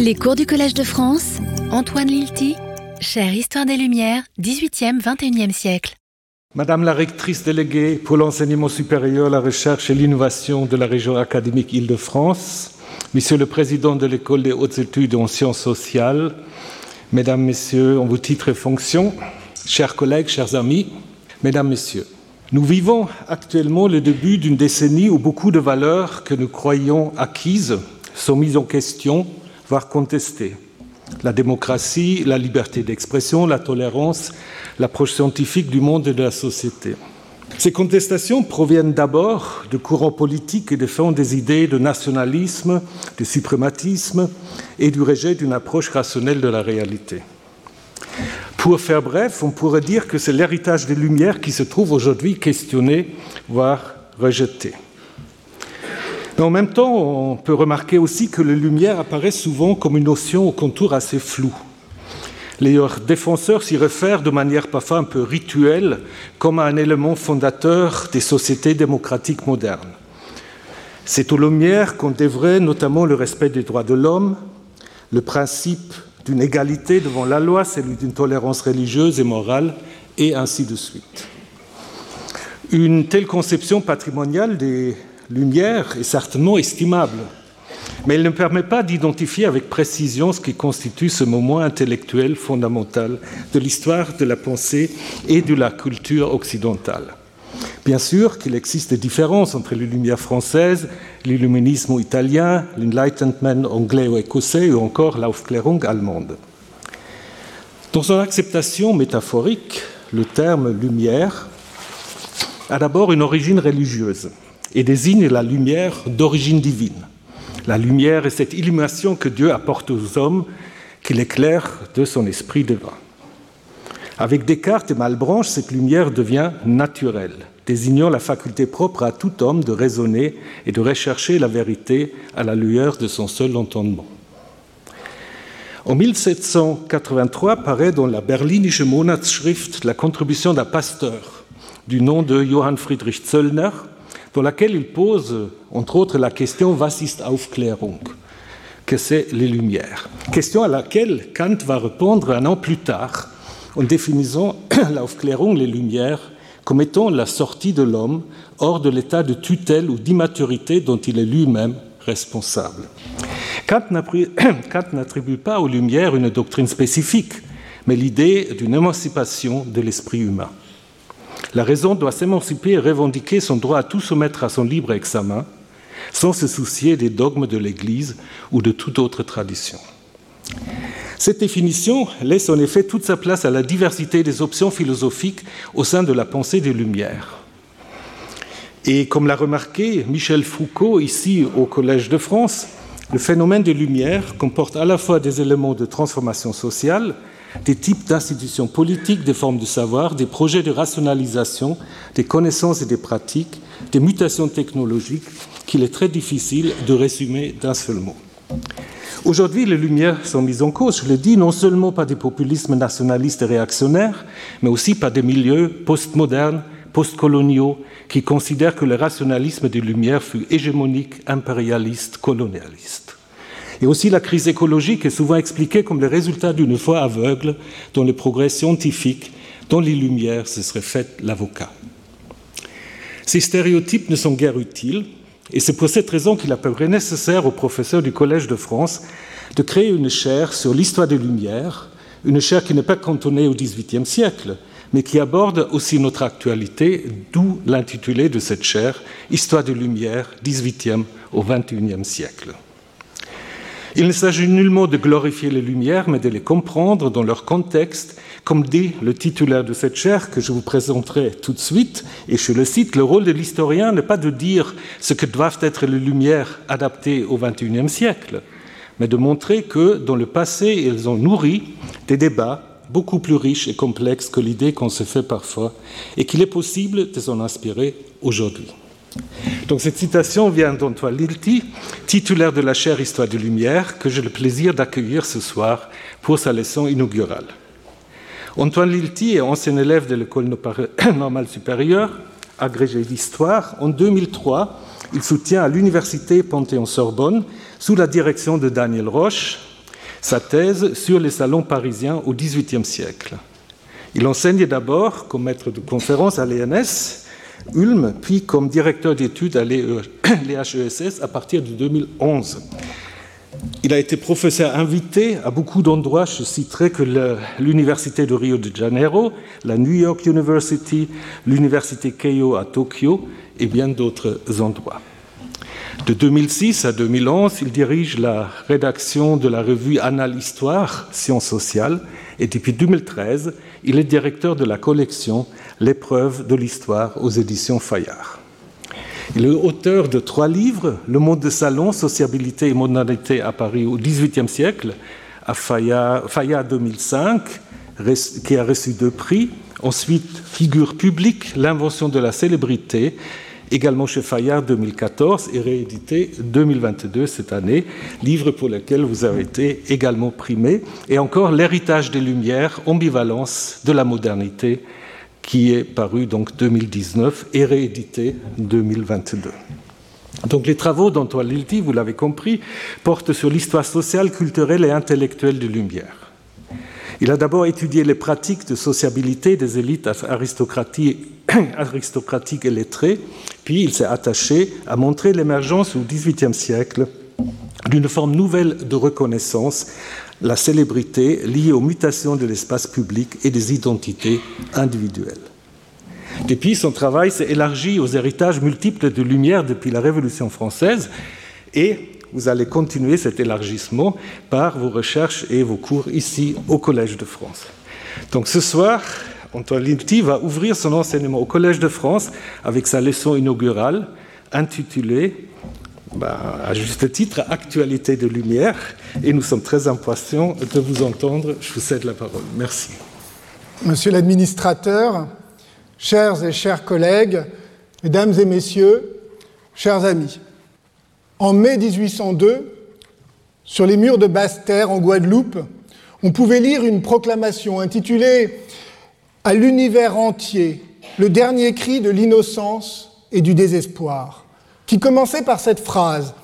Les cours du Collège de France, Antoine Lilti, chère Histoire des Lumières, 18e, 21e siècle. Madame la rectrice déléguée pour l'enseignement supérieur, la recherche et l'innovation de la région académique Île-de-France, Monsieur le Président de l'École des hautes études en sciences sociales, Mesdames, Messieurs, en vos titres et fonctions, chers collègues, chers amis, Mesdames, Messieurs, nous vivons actuellement le début d'une décennie où beaucoup de valeurs que nous croyons acquises sont mises en question, voire contestées. La démocratie, la liberté d'expression, la tolérance, l'approche scientifique du monde et de la société. Ces contestations proviennent d'abord de courants politiques qui défendent des idées de nationalisme, de suprématisme et du rejet d'une approche rationnelle de la réalité. Pour faire bref, on pourrait dire que c'est l'héritage des Lumières qui se trouve aujourd'hui questionné, voire rejeté. Mais en même temps, on peut remarquer aussi que les Lumières apparaissent souvent comme une notion au contour assez flou. Les défenseurs s'y réfèrent de manière parfois un peu rituelle comme à un élément fondateur des sociétés démocratiques modernes. C'est aux Lumières qu'on devrait notamment le respect des droits de l'homme, le principe d'une égalité devant la loi, celui d'une tolérance religieuse et morale, et ainsi de suite. Une telle conception patrimoniale des Lumières est certainement estimable, mais elle ne permet pas d'identifier avec précision ce qui constitue ce moment intellectuel fondamental de l'histoire de la pensée et de la culture occidentale. Bien sûr qu'il existe des différences entre les Lumières françaises, l'illuminisme italien, l'enlightenment anglais ou écossais ou encore l'Aufklärung allemande. Dans son acceptation métaphorique, le terme lumière a d'abord une origine religieuse et désigne la lumière d'origine divine. La lumière est cette illumination que Dieu apporte aux hommes, qui l'éclaire de son esprit divin. Avec Descartes et Malbranche, cette lumière devient naturelle, désignant la faculté propre à tout homme de raisonner et de rechercher la vérité à la lueur de son seul entendement. En 1783 paraît dans la Berlinische Monatsschrift la contribution d'un pasteur du nom de Johann Friedrich Zöllner, dans laquelle il pose, entre autres, la question Was Aufklärung Que c'est les Lumières Question à laquelle Kant va répondre un an plus tard en définissant l'Aufklärung, les Lumières, comme étant la sortie de l'homme hors de l'état de tutelle ou d'immaturité dont il est lui-même responsable. Kant n'attribue pas aux Lumières une doctrine spécifique, mais l'idée d'une émancipation de l'esprit humain. La raison doit s'émanciper et revendiquer son droit à tout soumettre à son libre examen, sans se soucier des dogmes de l'Église ou de toute autre tradition. Cette définition laisse en effet toute sa place à la diversité des options philosophiques au sein de la pensée des Lumières. Et comme l'a remarqué Michel Foucault ici au Collège de France, le phénomène des Lumières comporte à la fois des éléments de transformation sociale, des types d'institutions politiques, des formes de savoir, des projets de rationalisation, des connaissances et des pratiques, des mutations technologiques qu'il est très difficile de résumer d'un seul mot. Aujourd'hui, les Lumières sont mises en cause, je le dis, non seulement par des populismes nationalistes et réactionnaires, mais aussi par des milieux postmodernes, postcoloniaux, qui considèrent que le rationalisme des Lumières fut hégémonique, impérialiste, colonialiste. Et aussi la crise écologique est souvent expliquée comme le résultat d'une foi aveugle dont les progrès scientifiques, dont les lumières se seraient fait l'avocat. Ces stéréotypes ne sont guère utiles, et c'est pour cette raison qu'il appellerait nécessaire aux professeurs du Collège de France de créer une chaire sur l'histoire des Lumières, une chaire qui n'est pas cantonnée au XVIIIe siècle, mais qui aborde aussi notre actualité, d'où l'intitulé de cette chaire, Histoire des Lumières, XVIIIe au XXIe siècle. Il ne s'agit nullement de glorifier les Lumières, mais de les comprendre dans leur contexte, comme dit le titulaire de cette chaire que je vous présenterai tout de suite, et je le cite, le rôle de l'historien n'est pas de dire ce que doivent être les Lumières adaptées au XXIe siècle, mais de montrer que dans le passé, elles ont nourri des débats beaucoup plus riches et complexes que l'idée qu'on se fait parfois, et qu'il est possible de s'en inspirer aujourd'hui. Donc cette citation vient d'Antoine Lilti, titulaire de la chaire Histoire de Lumière, que j'ai le plaisir d'accueillir ce soir pour sa leçon inaugurale. Antoine Lilti est ancien élève de l'école normale supérieure, agrégé d'histoire. En 2003, il soutient à l'université Panthéon-Sorbonne, sous la direction de Daniel Roche, sa thèse sur les salons parisiens au XVIIIe siècle. Il enseigne d'abord comme maître de conférence à l'ENS, Ulm, puis comme directeur d'études à l'EHESS à partir de 2011. Il a été professeur invité à beaucoup d'endroits. Je citerai que l'Université de Rio de Janeiro, la New York University, l'Université Keio à Tokyo et bien d'autres endroits. De 2006 à 2011, il dirige la rédaction de la revue Annales Histoire, Sciences sociales, et depuis 2013, il est directeur de la collection L'épreuve de l'histoire aux éditions Fayard. Il est auteur de trois livres Le monde de salon, sociabilité et modernité à Paris au XVIIIe siècle, à Fayard, 2005, qui a reçu deux prix. Ensuite, Figure publique, l'invention de la célébrité, également chez Fayard 2014 et réédité 2022 cette année, livre pour lequel vous avez été également primé. Et encore L'héritage des Lumières, ambivalence de la modernité qui est paru donc 2019 et réédité 2022. Donc les travaux d'Antoine Lilti, vous l'avez compris, portent sur l'histoire sociale, culturelle et intellectuelle de Lumière. Il a d'abord étudié les pratiques de sociabilité des élites aristocratiques et lettrées, puis il s'est attaché à montrer l'émergence au XVIIIe siècle d'une forme nouvelle de reconnaissance la célébrité liée aux mutations de l'espace public et des identités individuelles. Depuis, son travail s'est élargi aux héritages multiples de lumière depuis la Révolution française et vous allez continuer cet élargissement par vos recherches et vos cours ici au Collège de France. Donc ce soir, Antoine Linti va ouvrir son enseignement au Collège de France avec sa leçon inaugurale intitulée bah, à juste titre, Actualité de lumière, et nous sommes très impatients de vous entendre. Je vous cède la parole. Merci. Monsieur l'administrateur, chers et chers collègues, mesdames et messieurs, chers amis, en mai 1802, sur les murs de Basse-Terre, en Guadeloupe, on pouvait lire une proclamation intitulée À l'univers entier, le dernier cri de l'innocence et du désespoir qui commençait par cette phrase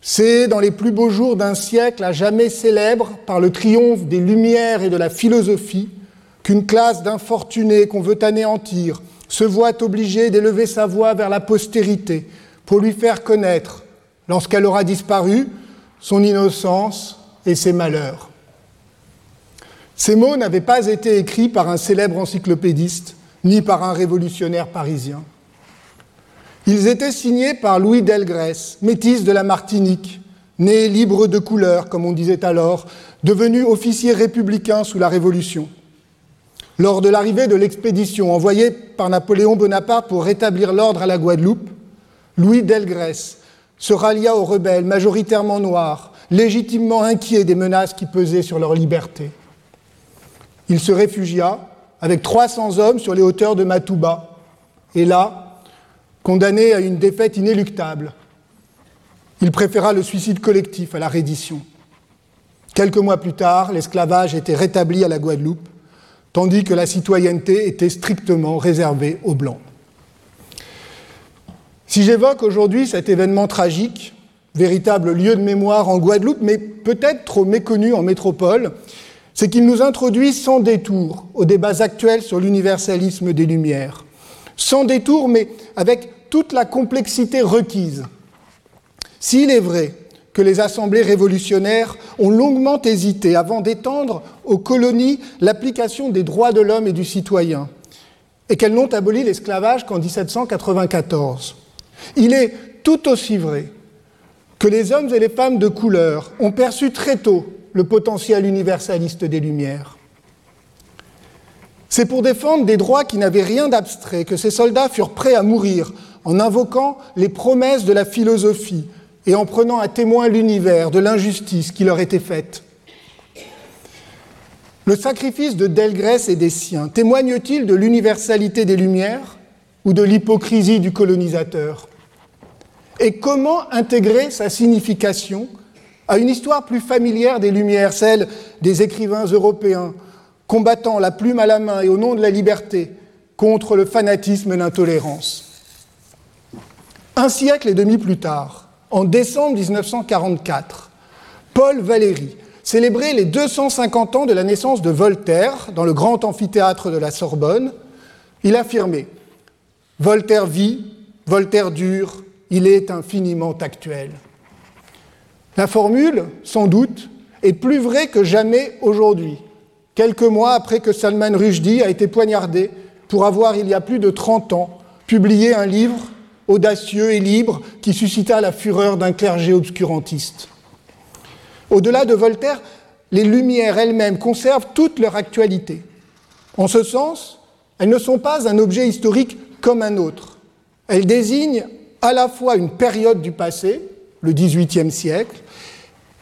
C'est dans les plus beaux jours d'un siècle à jamais célèbre par le triomphe des Lumières et de la philosophie qu'une classe d'infortunés qu'on veut anéantir se voit obligée d'élever sa voix vers la postérité pour lui faire connaître, lorsqu'elle aura disparu, son innocence et ses malheurs. Ces mots n'avaient pas été écrits par un célèbre encyclopédiste ni par un révolutionnaire parisien. Ils étaient signés par Louis Delgrès, métis de la Martinique, né libre de couleur, comme on disait alors, devenu officier républicain sous la Révolution. Lors de l'arrivée de l'expédition envoyée par Napoléon Bonaparte pour rétablir l'ordre à la Guadeloupe, Louis Delgrès se rallia aux rebelles majoritairement noirs, légitimement inquiets des menaces qui pesaient sur leur liberté. Il se réfugia avec 300 hommes sur les hauteurs de Matouba, et là, Condamné à une défaite inéluctable, il préféra le suicide collectif à la reddition. Quelques mois plus tard, l'esclavage était rétabli à la Guadeloupe, tandis que la citoyenneté était strictement réservée aux Blancs. Si j'évoque aujourd'hui cet événement tragique, véritable lieu de mémoire en Guadeloupe, mais peut-être trop méconnu en métropole, c'est qu'il nous introduit sans détour aux débats actuels sur l'universalisme des Lumières. Sans détour, mais avec toute la complexité requise. S'il est vrai que les assemblées révolutionnaires ont longuement hésité avant d'étendre aux colonies l'application des droits de l'homme et du citoyen, et qu'elles n'ont aboli l'esclavage qu'en 1794, il est tout aussi vrai que les hommes et les femmes de couleur ont perçu très tôt le potentiel universaliste des Lumières. C'est pour défendre des droits qui n'avaient rien d'abstrait que ces soldats furent prêts à mourir en invoquant les promesses de la philosophie et en prenant à témoin l'univers de l'injustice qui leur était faite. Le sacrifice de Delgrès et des siens témoigne-t-il de l'universalité des Lumières ou de l'hypocrisie du colonisateur? Et comment intégrer sa signification à une histoire plus familière des Lumières, celle des écrivains européens combattant la plume à la main et au nom de la liberté contre le fanatisme et l'intolérance. Un siècle et demi plus tard, en décembre 1944, Paul Valéry célébrer les 250 ans de la naissance de Voltaire dans le grand amphithéâtre de la Sorbonne, il affirmait Voltaire vit, Voltaire dure, il est infiniment actuel. La formule, sans doute, est plus vraie que jamais aujourd'hui, quelques mois après que Salman Rushdie a été poignardé pour avoir, il y a plus de 30 ans, publié un livre audacieux et libre qui suscita la fureur d'un clergé obscurantiste. Au-delà de Voltaire, les Lumières elles-mêmes conservent toute leur actualité. En ce sens, elles ne sont pas un objet historique comme un autre. Elles désignent à la fois une période du passé, le XVIIIe siècle,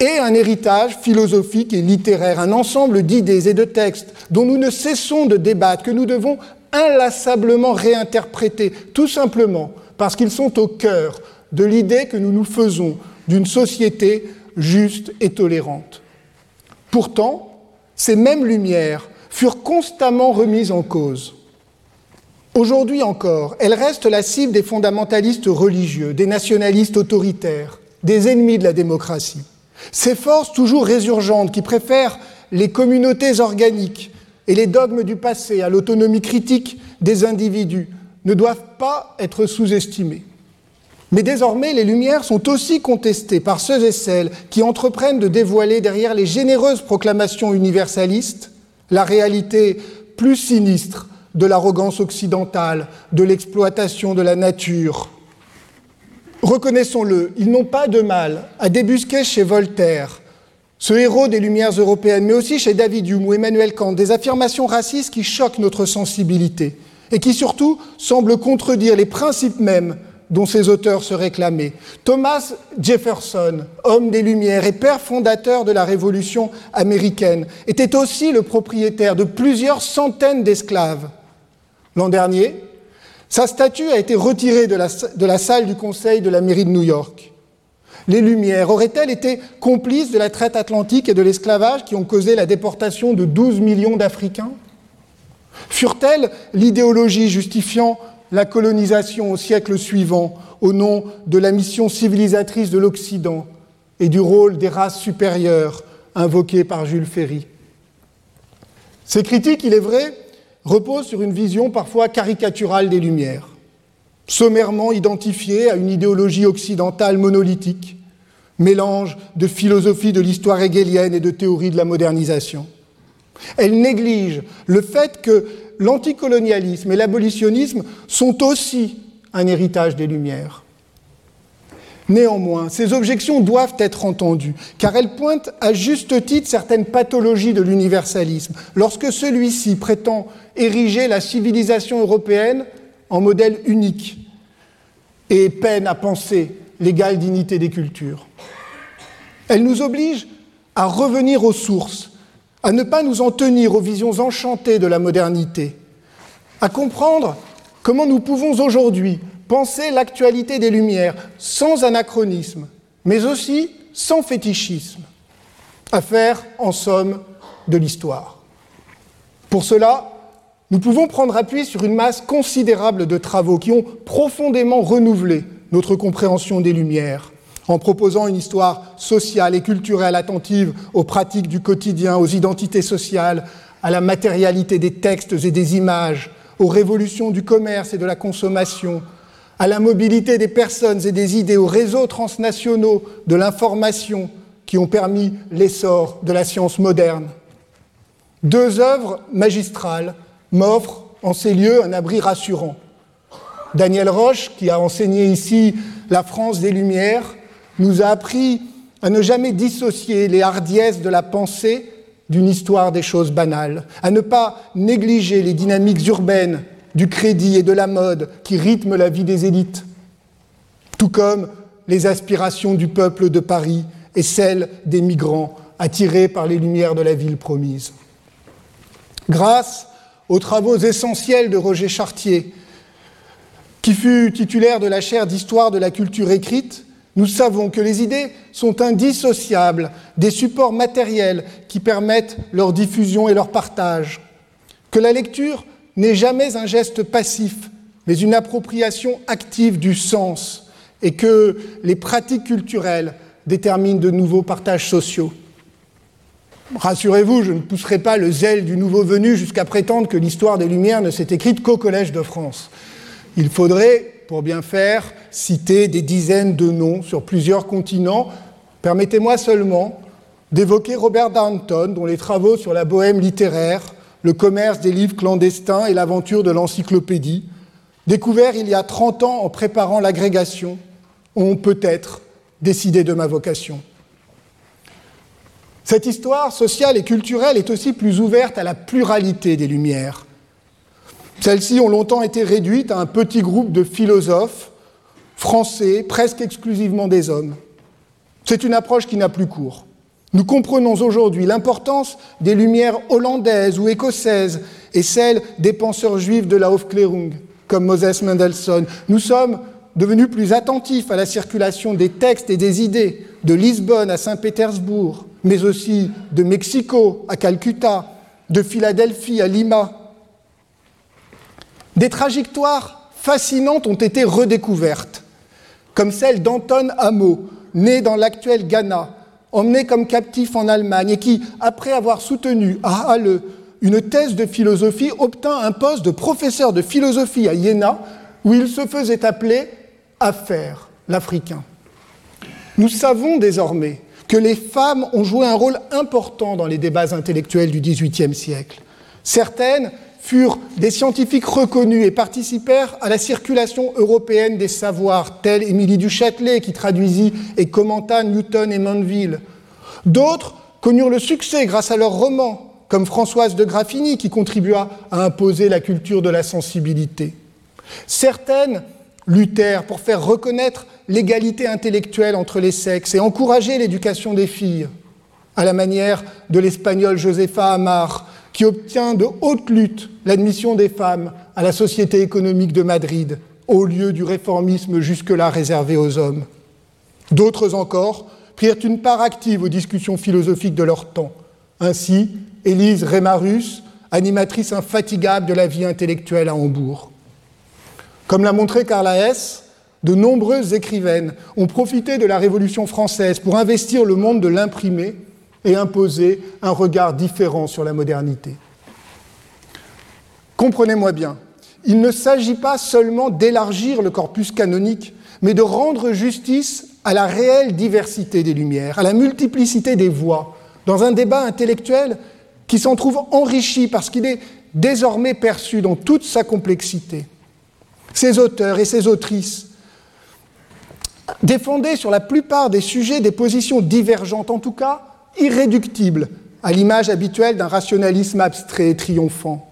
et un héritage philosophique et littéraire, un ensemble d'idées et de textes dont nous ne cessons de débattre, que nous devons inlassablement réinterpréter, tout simplement parce qu'ils sont au cœur de l'idée que nous nous faisons d'une société juste et tolérante. Pourtant, ces mêmes lumières furent constamment remises en cause. Aujourd'hui encore, elles restent la cible des fondamentalistes religieux, des nationalistes autoritaires, des ennemis de la démocratie. Ces forces toujours résurgentes qui préfèrent les communautés organiques et les dogmes du passé à l'autonomie critique des individus ne doivent pas être sous-estimées. Mais désormais, les Lumières sont aussi contestées par ceux et celles qui entreprennent de dévoiler derrière les généreuses proclamations universalistes la réalité plus sinistre de l'arrogance occidentale, de l'exploitation de la nature. Reconnaissons-le, ils n'ont pas de mal à débusquer chez Voltaire, ce héros des Lumières européennes, mais aussi chez David Hume ou Emmanuel Kant, des affirmations racistes qui choquent notre sensibilité et qui surtout semblent contredire les principes mêmes dont ces auteurs se réclamaient. Thomas Jefferson, homme des Lumières et père fondateur de la Révolution américaine, était aussi le propriétaire de plusieurs centaines d'esclaves. L'an dernier, sa statue a été retirée de la, salle du Conseil de la mairie de New York. Les Lumières auraient-elles été complices de la traite atlantique et de l'esclavage qui ont causé la déportation de 12 millions d'Africains? Furent-elles l'idéologie justifiant la colonisation au siècle suivant au nom de la mission civilisatrice de l'Occident et du rôle des races supérieures invoquées par Jules Ferry? Ces critiques, il est vrai, reposent sur une vision parfois caricaturale des Lumières, sommairement identifiée à une idéologie occidentale monolithique, mélange de philosophie de l'histoire hegelienne et de théorie de la modernisation. Elle néglige le fait que l'anticolonialisme et l'abolitionnisme sont aussi un héritage des Lumières. Néanmoins, ces objections doivent être entendues, car elles pointent à juste titre certaines pathologies de l'universalisme, lorsque celui-ci prétend ériger la civilisation européenne en modèle unique et peine à penser l'égale dignité des cultures. Elle nous oblige à revenir aux sources à ne pas nous en tenir aux visions enchantées de la modernité, à comprendre comment nous pouvons aujourd'hui penser l'actualité des Lumières sans anachronisme, mais aussi sans fétichisme, à faire, en somme, de l'histoire. Pour cela, nous pouvons prendre appui sur une masse considérable de travaux qui ont profondément renouvelé notre compréhension des Lumières, en proposant une histoire sociale et culturelle attentive aux pratiques du quotidien, aux identités sociales, à la matérialité des textes et des images, aux révolutions du commerce et de la consommation, à la mobilité des personnes et des idées, aux réseaux transnationaux de l'information qui ont permis l'essor de la science moderne. Deux œuvres magistrales m'offrent en ces lieux un abri rassurant. Daniel Roche, qui a enseigné ici la France des Lumières, nous a appris à ne jamais dissocier les hardiesses de la pensée d'une histoire des choses banales, à ne pas négliger les dynamiques urbaines du crédit et de la mode qui rythment la vie des élites, tout comme les aspirations du peuple de Paris et celles des migrants attirés par les lumières de la ville promise. Grâce aux travaux essentiels de Roger Chartier, qui fut titulaire de la chaire d'histoire de la culture écrite, nous savons que les idées sont indissociables des supports matériels qui permettent leur diffusion et leur partage, que la lecture n'est jamais un geste passif, mais une appropriation active du sens, et que les pratiques culturelles déterminent de nouveaux partages sociaux. rassurez-vous, je ne pousserai pas le zèle du nouveau venu jusqu'à prétendre que l'histoire des Lumières ne s'est écrite qu'au Collège de France. Il faudrait, pour bien faire, citer des dizaines de noms sur plusieurs continents. Permettez-moi seulement d'évoquer Robert Darnton, dont les travaux sur la bohème littéraire, le commerce des livres clandestins et l'aventure de l'encyclopédie, découverts il y a 30 ans en préparant l'agrégation, ont peut-être décidé de ma vocation. Cette histoire sociale et culturelle est aussi plus ouverte à la pluralité des Lumières. Celles-ci ont longtemps été réduites à un petit groupe de philosophes français, presque exclusivement des hommes. C'est une approche qui n'a plus cours. Nous comprenons aujourd'hui l'importance des Lumières hollandaises ou écossaises et celle des penseurs juifs de la Aufklärung, comme Moses Mendelssohn. Nous sommes devenus plus attentifs à la circulation des textes et des idées de Lisbonne à Saint-Pétersbourg, mais aussi de Mexico à Calcutta, de Philadelphie à Lima. Des trajectoires fascinantes ont été redécouvertes, comme celle d'Anton Amo, né dans l'actuel Ghana, emmené comme captif en Allemagne et qui, après avoir soutenu à Halle une thèse de philosophie, obtint un poste de professeur de philosophie à Iéna, où il se faisait appeler Affaire, l'Africain. Nous savons désormais que les femmes ont joué un rôle important dans les débats intellectuels du XVIIIe siècle. Certaines furent des scientifiques reconnus et participèrent à la circulation européenne des savoirs, telle Émilie du Châtelet qui traduisit et commenta Newton et Mandeville. D'autres connurent le succès grâce à leurs romans, comme Françoise de Graffigny qui contribua à imposer la culture de la sensibilité. Certaines luttèrent pour faire reconnaître l'égalité intellectuelle entre les sexes et encourager l'éducation des filles, à la manière de l'espagnol Josefa Amar, qui obtient de haute lutte l'admission des femmes à la Société économique de Madrid, au lieu du réformisme jusque-là réservé aux hommes. D'autres encore prirent une part active aux discussions philosophiques de leur temps. Ainsi, Élise Rémarus, animatrice infatigable de la vie intellectuelle à Hambourg. Comme l'a montré Carla Hess, de nombreuses écrivaines ont profité de la Révolution française pour investir le monde de l'imprimé et imposer un regard différent sur la modernité. Comprenez-moi bien, il ne s'agit pas seulement d'élargir le corpus canonique, mais de rendre justice à la réelle diversité des lumières, à la multiplicité des voix, dans un débat intellectuel qui s'en trouve enrichi parce qu'il est désormais perçu dans toute sa complexité. Ces auteurs et ces autrices défendaient sur la plupart des sujets des positions divergentes, en tout cas irréductibles, à l'image habituelle d'un rationalisme abstrait et triomphant.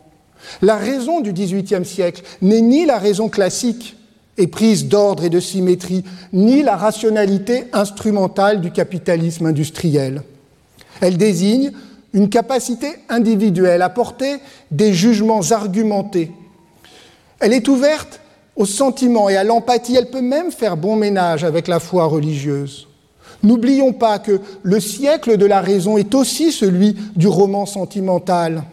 La raison du XVIIIe siècle n'est ni la raison classique, éprise d'ordre et de symétrie, ni la rationalité instrumentale du capitalisme industriel. Elle désigne une capacité individuelle à porter des jugements argumentés. Elle est ouverte au sentiment et à l'empathie. Elle peut même faire bon ménage avec la foi religieuse. N'oublions pas que le siècle de la raison est aussi celui du roman sentimental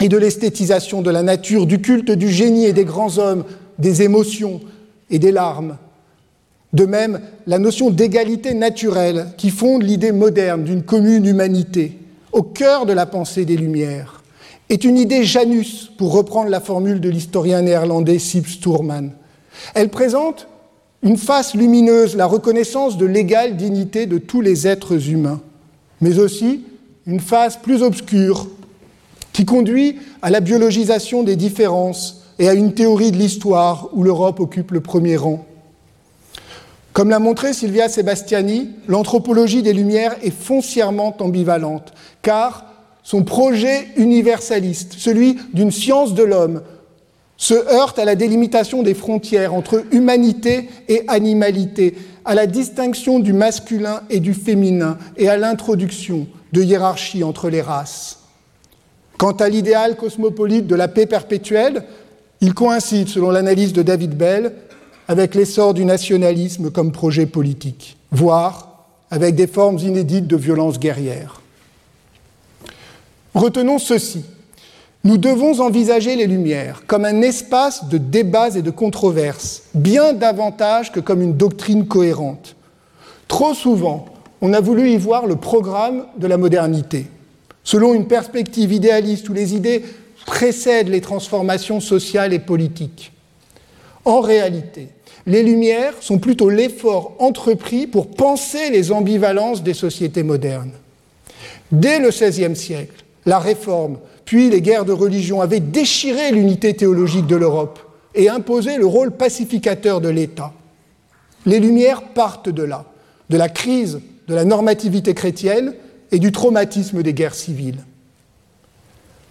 et de l'esthétisation de la nature, du culte du génie et des grands hommes, des émotions et des larmes. De même, la notion d'égalité naturelle qui fonde l'idée moderne d'une commune humanité au cœur de la pensée des Lumières est une idée Janus, pour reprendre la formule de l'historien néerlandais Sip Sturman. Elle présente une face lumineuse, la reconnaissance de l'égale dignité de tous les êtres humains, mais aussi une face plus obscure qui conduit à la biologisation des différences et à une théorie de l'histoire où l'Europe occupe le premier rang. Comme l'a montré Silvia Sebastiani, l'anthropologie des Lumières est foncièrement ambivalente, car son projet universaliste, celui d'une science de l'homme, se heurte à la délimitation des frontières entre humanité et animalité, à la distinction du masculin et du féminin et à l'introduction de hiérarchies entre les races. Quant à l'idéal cosmopolite de la paix perpétuelle, il coïncide, selon l'analyse de David Bell, avec l'essor du nationalisme comme projet politique, voire avec des formes inédites de violence guerrière. Retenons ceci. Nous devons envisager les Lumières comme un espace de débats et de controverses, bien davantage que comme une doctrine cohérente. Trop souvent, on a voulu y voir le programme de la modernité. selon une perspective idéaliste où les idées précèdent les transformations sociales et politiques. En réalité, les Lumières sont plutôt l'effort entrepris pour penser les ambivalences des sociétés modernes. Dès le XVIe siècle, la Réforme, puis les guerres de religion avaient déchiré l'unité théologique de l'Europe et imposé le rôle pacificateur de l'État. Les Lumières partent de là, de la crise de la normativité chrétienne et du traumatisme des guerres civiles.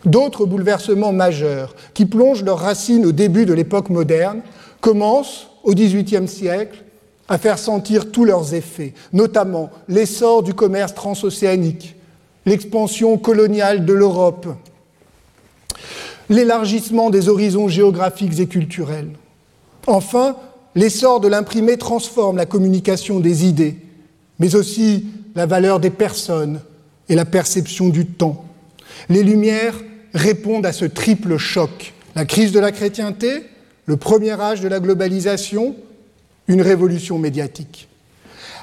D'autres bouleversements majeurs, qui plongent leurs racines au début de l'époque moderne, commencent au XVIIIe siècle à faire sentir tous leurs effets, notamment l'essor du commerce transocéanique, l'expansion coloniale de l'Europe, l'élargissement des horizons géographiques et culturels. Enfin, l'essor de l'imprimé transforme la communication des idées, mais aussi la valeur des personnes et la perception du temps. Les Lumières répondent à ce triple choc, la crise de la chrétienté, le premier âge de la globalisation, une révolution médiatique.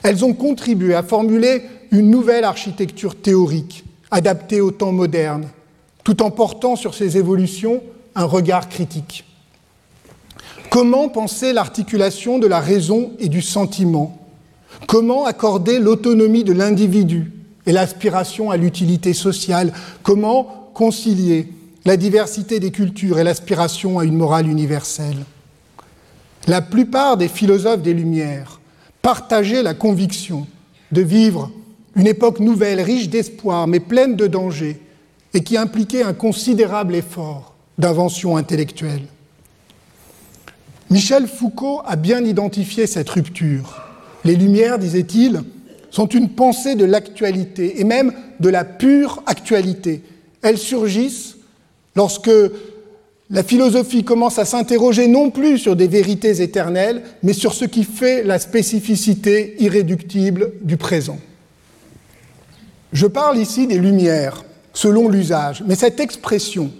Elles ont contribué à formuler une nouvelle architecture théorique, adaptée au temps moderne, tout en portant sur ces évolutions un regard critique. Comment penser l'articulation de la raison et du sentiment? Comment accorder l'autonomie de l'individu et l'aspiration à l'utilité sociale? Comment concilier la diversité des cultures et l'aspiration à une morale universelle? La plupart des philosophes des Lumières partageaient la conviction de vivre une époque nouvelle, riche d'espoir, mais pleine de dangers, et qui impliquait un considérable effort d'invention intellectuelle. Michel Foucault a bien identifié cette rupture. Les Lumières, disait-il, sont une pensée de l'actualité, et même de la pure actualité. Elles surgissent lorsque la philosophie commence à s'interroger non plus sur des vérités éternelles, mais sur ce qui fait la spécificité irréductible du présent. Je parle ici des Lumières, selon l'usage, mais cette expression,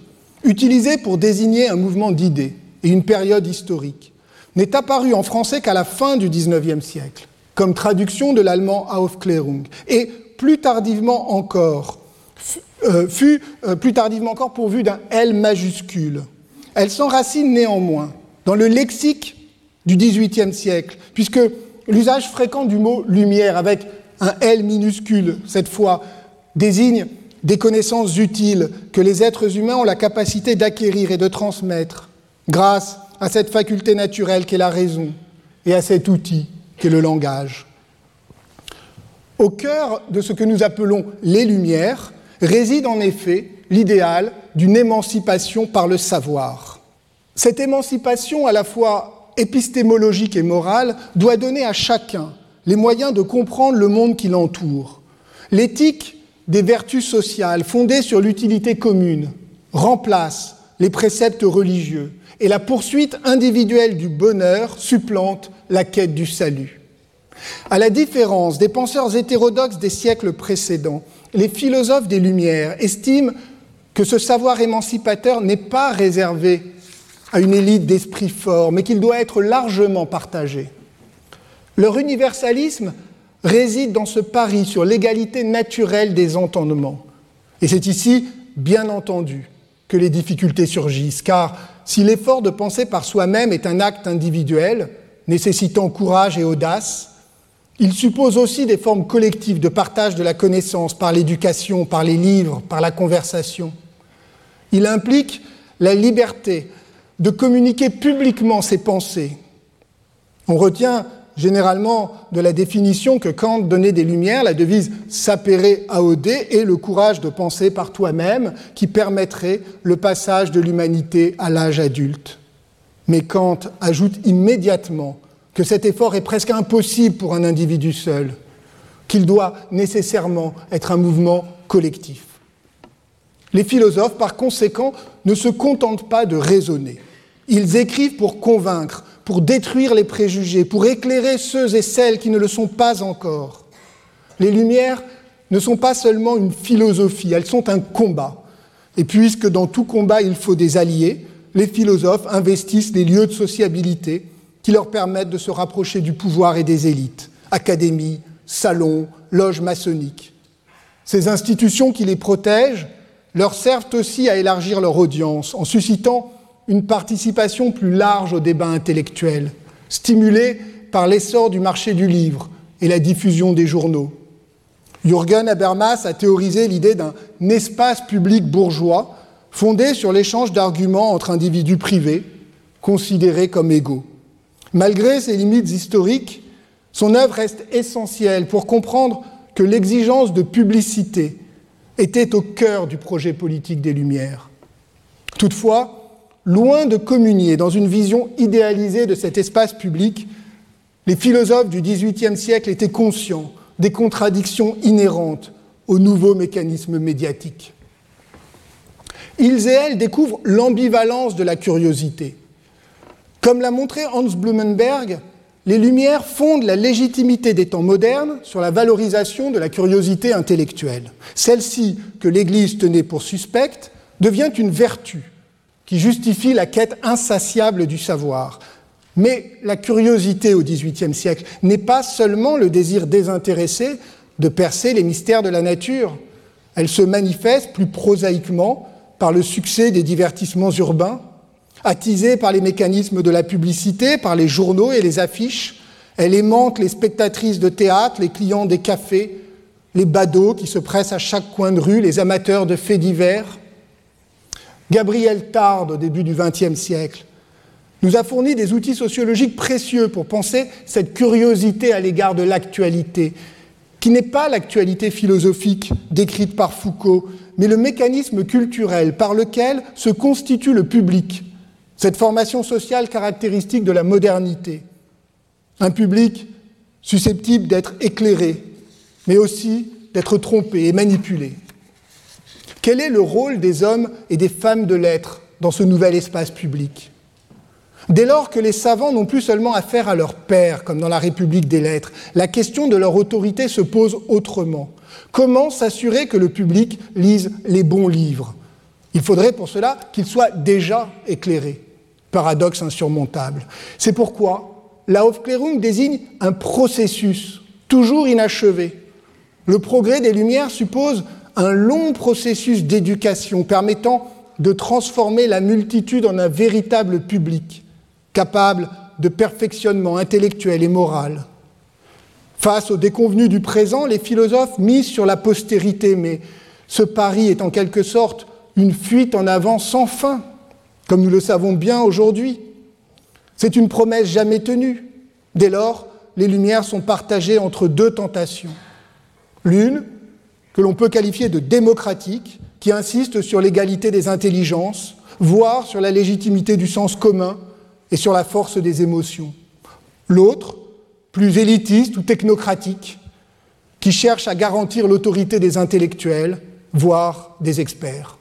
utilisée pour désigner un mouvement d'idées et une période historique, n'est apparue en français qu'à la fin du XIXe siècle, comme traduction de l'allemand Aufklärung, et plus tardivement encore, euh, fut euh, plus tardivement encore pourvue d'un L majuscule. Elle s'enracine néanmoins dans le lexique du XVIIIe siècle, puisque l'usage fréquent du mot lumière avec un L minuscule, cette fois, désigne des connaissances utiles que les êtres humains ont la capacité d'acquérir et de transmettre grâce à cette faculté naturelle qu'est la raison et à cet outil qu'est le langage. Au cœur de ce que nous appelons les Lumières réside en effet l'idéal d'une émancipation par le savoir. Cette émancipation à la fois épistémologique et morale doit donner à chacun les moyens de comprendre le monde qui l'entoure. L'éthique des vertus sociales fondées sur l'utilité commune remplace les préceptes religieux et la poursuite individuelle du bonheur supplante la quête du salut. À la différence des penseurs hétérodoxes des siècles précédents, les philosophes des Lumières estiment que ce savoir émancipateur n'est pas réservé à une élite d'esprit fort, mais qu'il doit être largement partagé. Leur universalisme réside dans ce pari sur l'égalité naturelle des entendements. Et c'est ici, bien entendu, que les difficultés surgissent, car si l'effort de penser par soi-même est un acte individuel, nécessitant courage et audace, il suppose aussi des formes collectives de partage de la connaissance par l'éducation, par les livres, par la conversation. Il implique la liberté de communiquer publiquement ses pensées. On retient généralement de la définition que Kant donnait des Lumières, la devise sapere aude et le courage de penser par toi-même qui permettrait le passage de l'humanité à l'âge adulte. Mais Kant ajoute immédiatement que cet effort est presque impossible pour un individu seul, qu'il doit nécessairement être un mouvement collectif. Les philosophes, par conséquent, ne se contentent pas de raisonner. Ils écrivent pour convaincre, pour détruire les préjugés, pour éclairer ceux et celles qui ne le sont pas encore. Les Lumières ne sont pas seulement une philosophie, elles sont un combat. Et puisque dans tout combat il faut des alliés, les philosophes investissent des lieux de sociabilité qui leur permettent de se rapprocher du pouvoir et des élites, académies, salons, loges maçonniques. Ces institutions qui les protègent leur servent aussi à élargir leur audience en suscitant une participation plus large au débat intellectuel, stimulée par l'essor du marché du livre et la diffusion des journaux. Jürgen Habermas a théorisé l'idée d'un espace public bourgeois fondé sur l'échange d'arguments entre individus privés, considérés comme égaux. Malgré ses limites historiques, son œuvre reste essentielle pour comprendre que l'exigence de publicité était au cœur du projet politique des Lumières. Toutefois, loin de communier dans une vision idéalisée de cet espace public, les philosophes du XVIIIe siècle étaient conscients des contradictions inhérentes aux nouveaux mécanismes médiatiques. Ils et elles découvrent l'ambivalence de la curiosité. Comme l'a montré Hans Blumenberg, les Lumières fondent la légitimité des temps modernes sur la valorisation de la curiosité intellectuelle. Celle-ci, que l'Église tenait pour suspecte, devient une vertu qui justifie la quête insatiable du savoir. Mais la curiosité au XVIIIe siècle n'est pas seulement le désir désintéressé de percer les mystères de la nature. Elle se manifeste plus prosaïquement par le succès des divertissements urbains, attisée par les mécanismes de la publicité, par les journaux et les affiches. Elle aimante les spectatrices de théâtre, les clients des cafés, les badauds qui se pressent à chaque coin de rue, les amateurs de faits divers. Gabriel Tarde, au début du XXe siècle, nous a fourni des outils sociologiques précieux pour penser cette curiosité à l'égard de l'actualité, qui n'est pas l'actualité philosophique décrite par Foucault, mais le mécanisme culturel par lequel se constitue le public, cette formation sociale caractéristique de la modernité. Un public susceptible d'être éclairé, mais aussi d'être trompé et manipulé. Quel est le rôle des hommes et des femmes de l'être dans ce nouvel espace public? Dès lors que les savants n'ont plus seulement affaire à leur père, comme dans la République des lettres, la question de leur autorité se pose autrement. Comment s'assurer que le public lise les bons livres? Il faudrait pour cela qu'il soit déjà éclairé. Paradoxe insurmontable. C'est pourquoi la Aufklärung désigne un processus toujours inachevé. Le progrès des Lumières suppose un long processus d'éducation permettant de transformer la multitude en un véritable public, capable de perfectionnement intellectuel et moral. Face aux déconvenus du présent, les philosophes misent sur la postérité, mais ce pari est en quelque sorte une fuite en avant sans fin, comme nous le savons bien aujourd'hui. C'est une promesse jamais tenue. Dès lors, les Lumières sont partagées entre deux tentations. L'une, que l'on peut qualifier de démocratique, qui insiste sur l'égalité des intelligences, voire sur la légitimité du sens commun et sur la force des émotions. L'autre, plus élitiste ou technocratique, qui cherche à garantir l'autorité des intellectuels, voire des experts.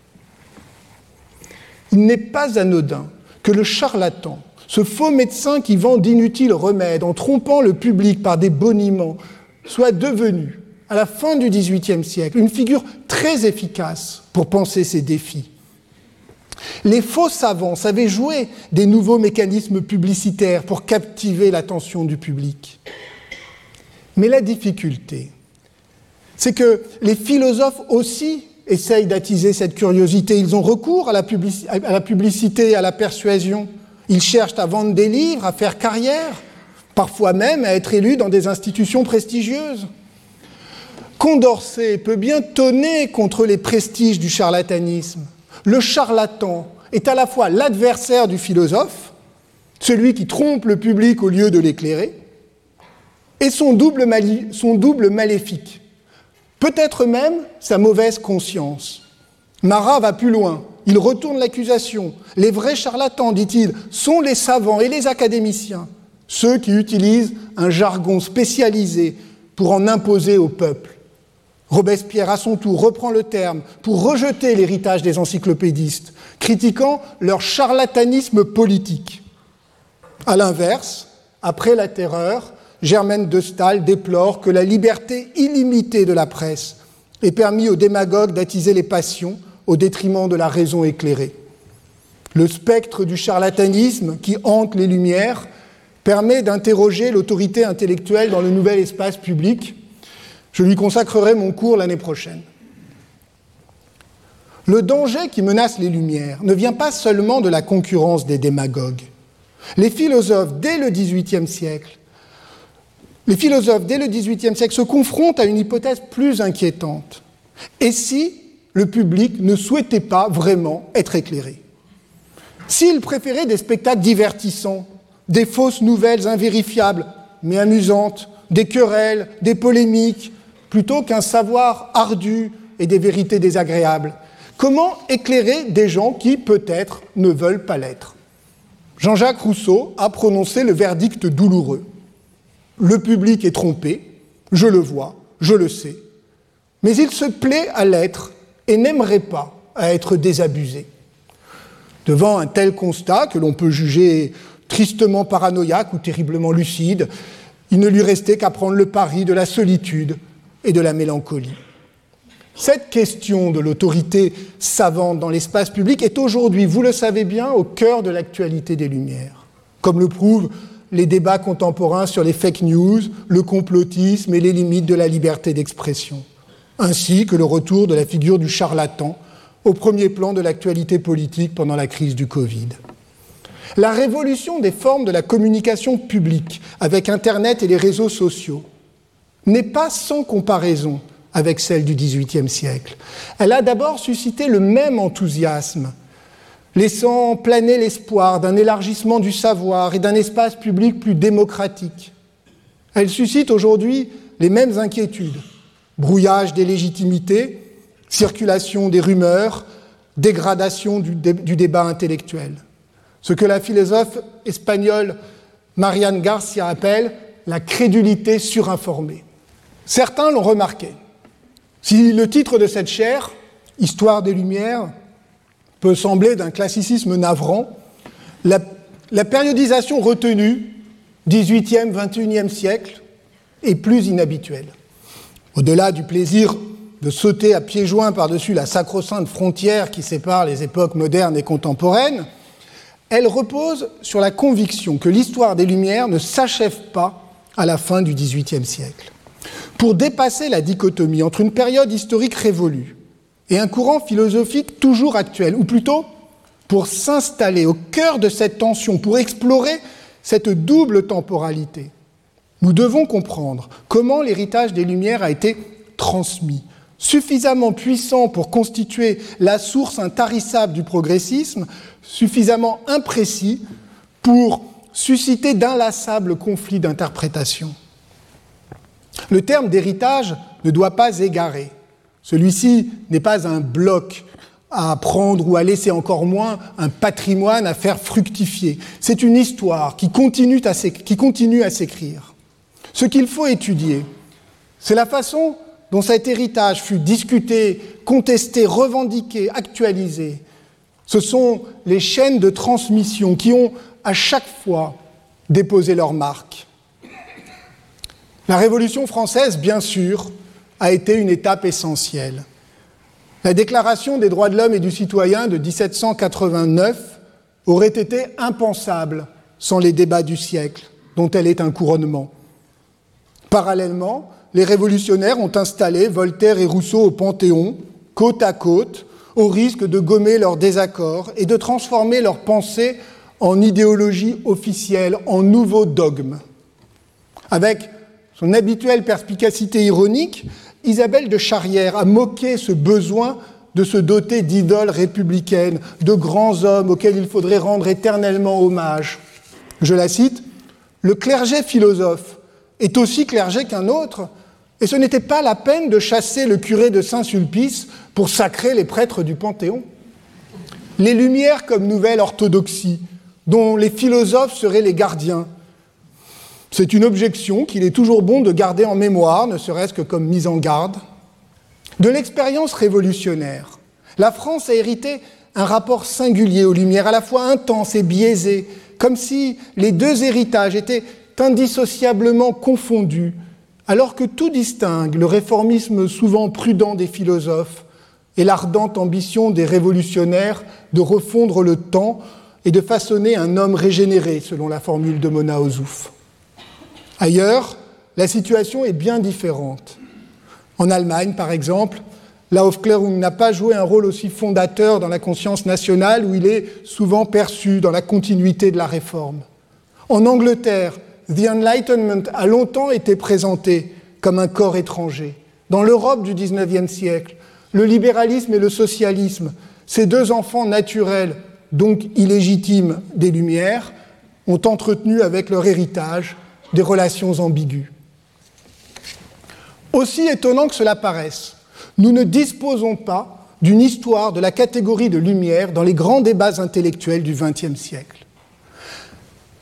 Il n'est pas anodin que le charlatan, ce faux médecin qui vend d'inutiles remèdes en trompant le public par des boniments, soit devenu, à la fin du XVIIIe siècle, une figure très efficace pour penser ces défis. Les faux savants savaient jouer des nouveaux mécanismes publicitaires pour captiver l'attention du public. Mais la difficulté, c'est que les philosophes aussi essayent d'attiser cette curiosité. Ils ont recours à la, publicité, à la persuasion. Ils cherchent à vendre des livres, à faire carrière, parfois même à être élus dans des institutions prestigieuses. Condorcet peut bien tonner contre les prestiges du charlatanisme le charlatan est à la fois l'adversaire du philosophe, celui qui trompe le public au lieu de l'éclairer, et son double, maléfique, peut-être même sa mauvaise conscience. Marat va plus loin, il retourne l'accusation. Les vrais charlatans, dit-il, sont les savants et les académiciens, ceux qui utilisent un jargon spécialisé pour en imposer au peuple. Robespierre, à son tour, reprend le terme pour rejeter l'héritage des encyclopédistes, critiquant leur charlatanisme politique. À l'inverse, après la terreur, Germaine de Stahl déplore que la liberté illimitée de la presse ait permis aux démagogues d'attiser les passions au détriment de la raison éclairée. Le spectre du charlatanisme qui hante les Lumières permet d'interroger l'autorité intellectuelle dans le nouvel espace public je lui consacrerai mon cours l'année prochaine. Le danger qui menace les Lumières ne vient pas seulement de la concurrence des démagogues. Les philosophes, dès le XVIIIe siècle, siècle, se confrontent à une hypothèse plus inquiétante. Et si le public ne souhaitait pas vraiment être éclairé? S'il préférait des spectacles divertissants, des fausses nouvelles invérifiables, mais amusantes, des querelles, des polémiques, plutôt qu'un savoir ardu et des vérités désagréables, comment éclairer des gens qui, peut-être, ne veulent pas l'être? Jean-Jacques Rousseau a prononcé le verdict douloureux. Le public est trompé, je le vois, je le sais, mais il se plaît à l'être et n'aimerait pas à être désabusé. Devant un tel constat, que l'on peut juger tristement paranoïaque ou terriblement lucide, il ne lui restait qu'à prendre le pari de la solitude et de la mélancolie. Cette question de l'autorité savante dans l'espace public est aujourd'hui, vous le savez bien, au cœur de l'actualité des Lumières, comme le prouvent les débats contemporains sur les fake news, le complotisme et les limites de la liberté d'expression, ainsi que le retour de la figure du charlatan au premier plan de l'actualité politique pendant la crise du Covid. La révolution des formes de la communication publique avec Internet et les réseaux sociaux n'est pas sans comparaison avec celle du XVIIIe siècle. Elle a d'abord suscité le même enthousiasme laissant planer l'espoir d'un élargissement du savoir et d'un espace public plus démocratique. Elle suscite aujourd'hui les mêmes inquiétudes brouillage des légitimités, circulation des rumeurs, dégradation du, débat intellectuel. Ce que la philosophe espagnole Marianne Garcia appelle la crédulité surinformée. Certains l'ont remarqué. Si le titre de cette chaire, Histoire des Lumières, peut sembler d'un classicisme navrant, la, périodisation retenue, 18e, 21e siècle, est plus inhabituelle. Au-delà du plaisir de sauter à pieds joints par-dessus la sacro-sainte frontière qui sépare les époques modernes et contemporaines, elle repose sur la conviction que l'histoire des Lumières ne s'achève pas à la fin du XVIIIe siècle. Pour dépasser la dichotomie entre une période historique révolue et un courant philosophique toujours actuel, ou plutôt pour s'installer au cœur de cette tension, pour explorer cette double temporalité. Nous devons comprendre comment l'héritage des Lumières a été transmis, suffisamment puissant pour constituer la source intarissable du progressisme, suffisamment imprécis pour susciter d'inlassables conflits d'interprétation. Le terme d'héritage ne doit pas égarer. Celui-ci n'est pas un bloc à prendre ou à laisser encore moins un patrimoine à faire fructifier. C'est une histoire qui continue à s'écrire. Ce qu'il faut étudier, c'est la façon dont cet héritage fut discuté, contesté, revendiqué, actualisé. Ce sont les chaînes de transmission qui ont à chaque fois déposé leur marque. La Révolution française, bien sûr, a été une étape essentielle. La Déclaration des droits de l'homme et du citoyen de 1789 aurait été impensable sans les débats du siècle, dont elle est un couronnement. Parallèlement, les révolutionnaires ont installé Voltaire et Rousseau au Panthéon, côte à côte, au risque de gommer leurs désaccords et de transformer leurs pensées en idéologie officielle, en nouveaux dogmes. Son habituelle perspicacité ironique, Isabelle de Charrière a moqué ce besoin de se doter d'idoles républicaines, de grands hommes auxquels il faudrait rendre éternellement hommage. Je la cite, Le clergé philosophe est aussi clergé qu'un autre, et ce n'était pas la peine de chasser le curé de Saint-Sulpice pour sacrer les prêtres du Panthéon. Les Lumières comme nouvelle orthodoxie, dont les philosophes seraient les gardiens, c'est une objection qu'il est toujours bon de garder en mémoire, ne serait-ce que comme mise en garde. De l'expérience révolutionnaire, la France a hérité un rapport singulier aux Lumières, à la fois intense et biaisé, comme si les deux héritages étaient indissociablement confondus, alors que tout distingue le réformisme souvent prudent des philosophes et l'ardente ambition des révolutionnaires de refondre le temps et de façonner un homme régénéré, selon la formule de Mona Ozouf. Ailleurs, la situation est bien différente. En Allemagne, par exemple, L'Aufklärung n'a pas joué un rôle aussi fondateur dans la conscience nationale où il est souvent perçu dans la continuité de la réforme. En Angleterre, The Enlightenment a longtemps été présenté comme un corps étranger. Dans l'Europe du XIXe siècle, le libéralisme et le socialisme, ces deux enfants naturels, donc illégitimes des Lumières, ont entretenu avec leur héritage des relations ambiguës. Aussi étonnant que cela paraisse, nous ne disposons pas d'une histoire de la catégorie de lumière dans les grands débats intellectuels du XXe siècle.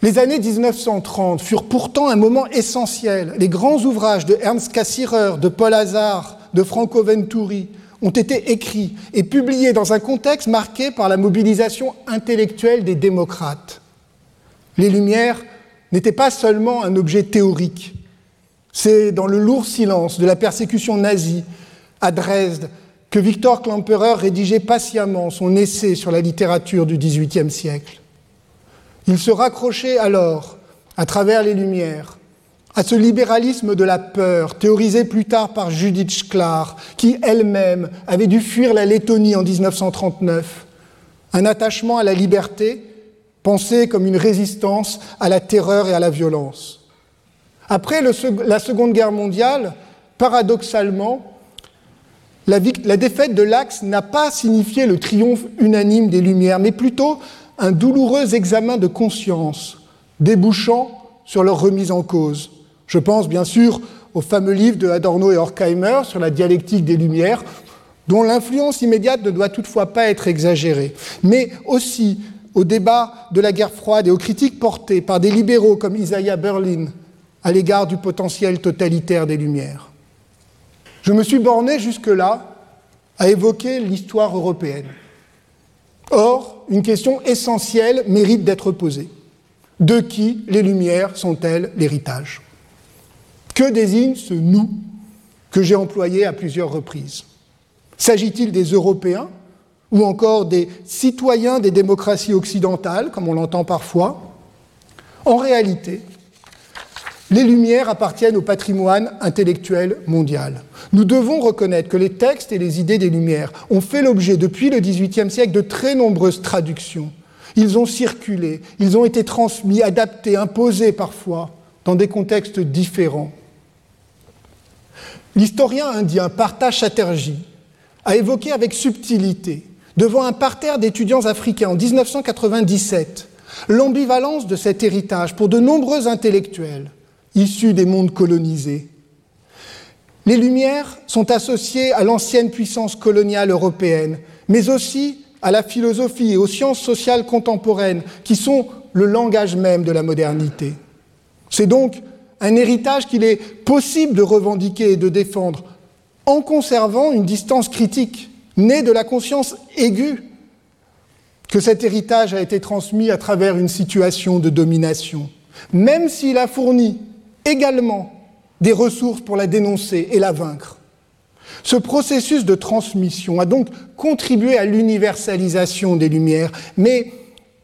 Les années 1930 furent pourtant un moment essentiel. Les grands ouvrages de Ernst Cassirer, de Paul Hazard, de Franco Venturi ont été écrits et publiés dans un contexte marqué par la mobilisation intellectuelle des démocrates. Les Lumières n'étaient pas seulement un objet théorique. C'est dans le lourd silence de la persécution nazie à Dresde que Victor Klemperer rédigeait patiemment son essai sur la littérature du XVIIIe siècle. Il se raccrochait alors, à travers les Lumières, à ce libéralisme de la peur, théorisé plus tard par Judith Sklar, qui elle-même avait dû fuir la Lettonie en 1939, un attachement à la liberté pensé comme une résistance à la terreur et à la violence. Après la Seconde Guerre mondiale, paradoxalement, la, la défaite de l'Axe n'a pas signifié le triomphe unanime des Lumières, mais plutôt un douloureux examen de conscience, débouchant sur leur remise en cause. Je pense bien sûr au fameux livre de Adorno et Horkheimer sur la dialectique des Lumières, dont l'influence immédiate ne doit toutefois pas être exagérée, mais aussi au débat de la guerre froide et aux critiques portées par des libéraux comme Isaiah Berlin à l'égard du potentiel totalitaire des Lumières. Je me suis borné jusque-là à évoquer l'histoire européenne. Or, une question essentielle mérite d'être posée. De qui les Lumières sont-elles l'héritage? Que désigne ce nous que j'ai employé à plusieurs reprises? S'agit-il des Européens ou encore des citoyens des démocraties occidentales, comme on l'entend parfois En réalité, les Lumières appartiennent au patrimoine intellectuel mondial. Nous devons reconnaître que les textes et les idées des Lumières ont fait l'objet depuis le XVIIIe siècle de très nombreuses traductions. Ils ont circulé, ils ont été transmis, adaptés, imposés parfois, dans des contextes différents. L'historien indien Partha Chatterjee a évoqué avec subtilité, devant un parterre d'étudiants africains en 1997, l'ambivalence de cet héritage pour de nombreux intellectuels issus des mondes colonisés. Les Lumières sont associées à l'ancienne puissance coloniale européenne, mais aussi à la philosophie et aux sciences sociales contemporaines, qui sont le langage même de la modernité. C'est donc un héritage qu'il est possible de revendiquer et de défendre en conservant une distance critique, née de la conscience aiguë que cet héritage a été transmis à travers une situation de domination, même s'il a fourni également des ressources pour la dénoncer et la vaincre. Ce processus de transmission a donc contribué à l'universalisation des Lumières, mais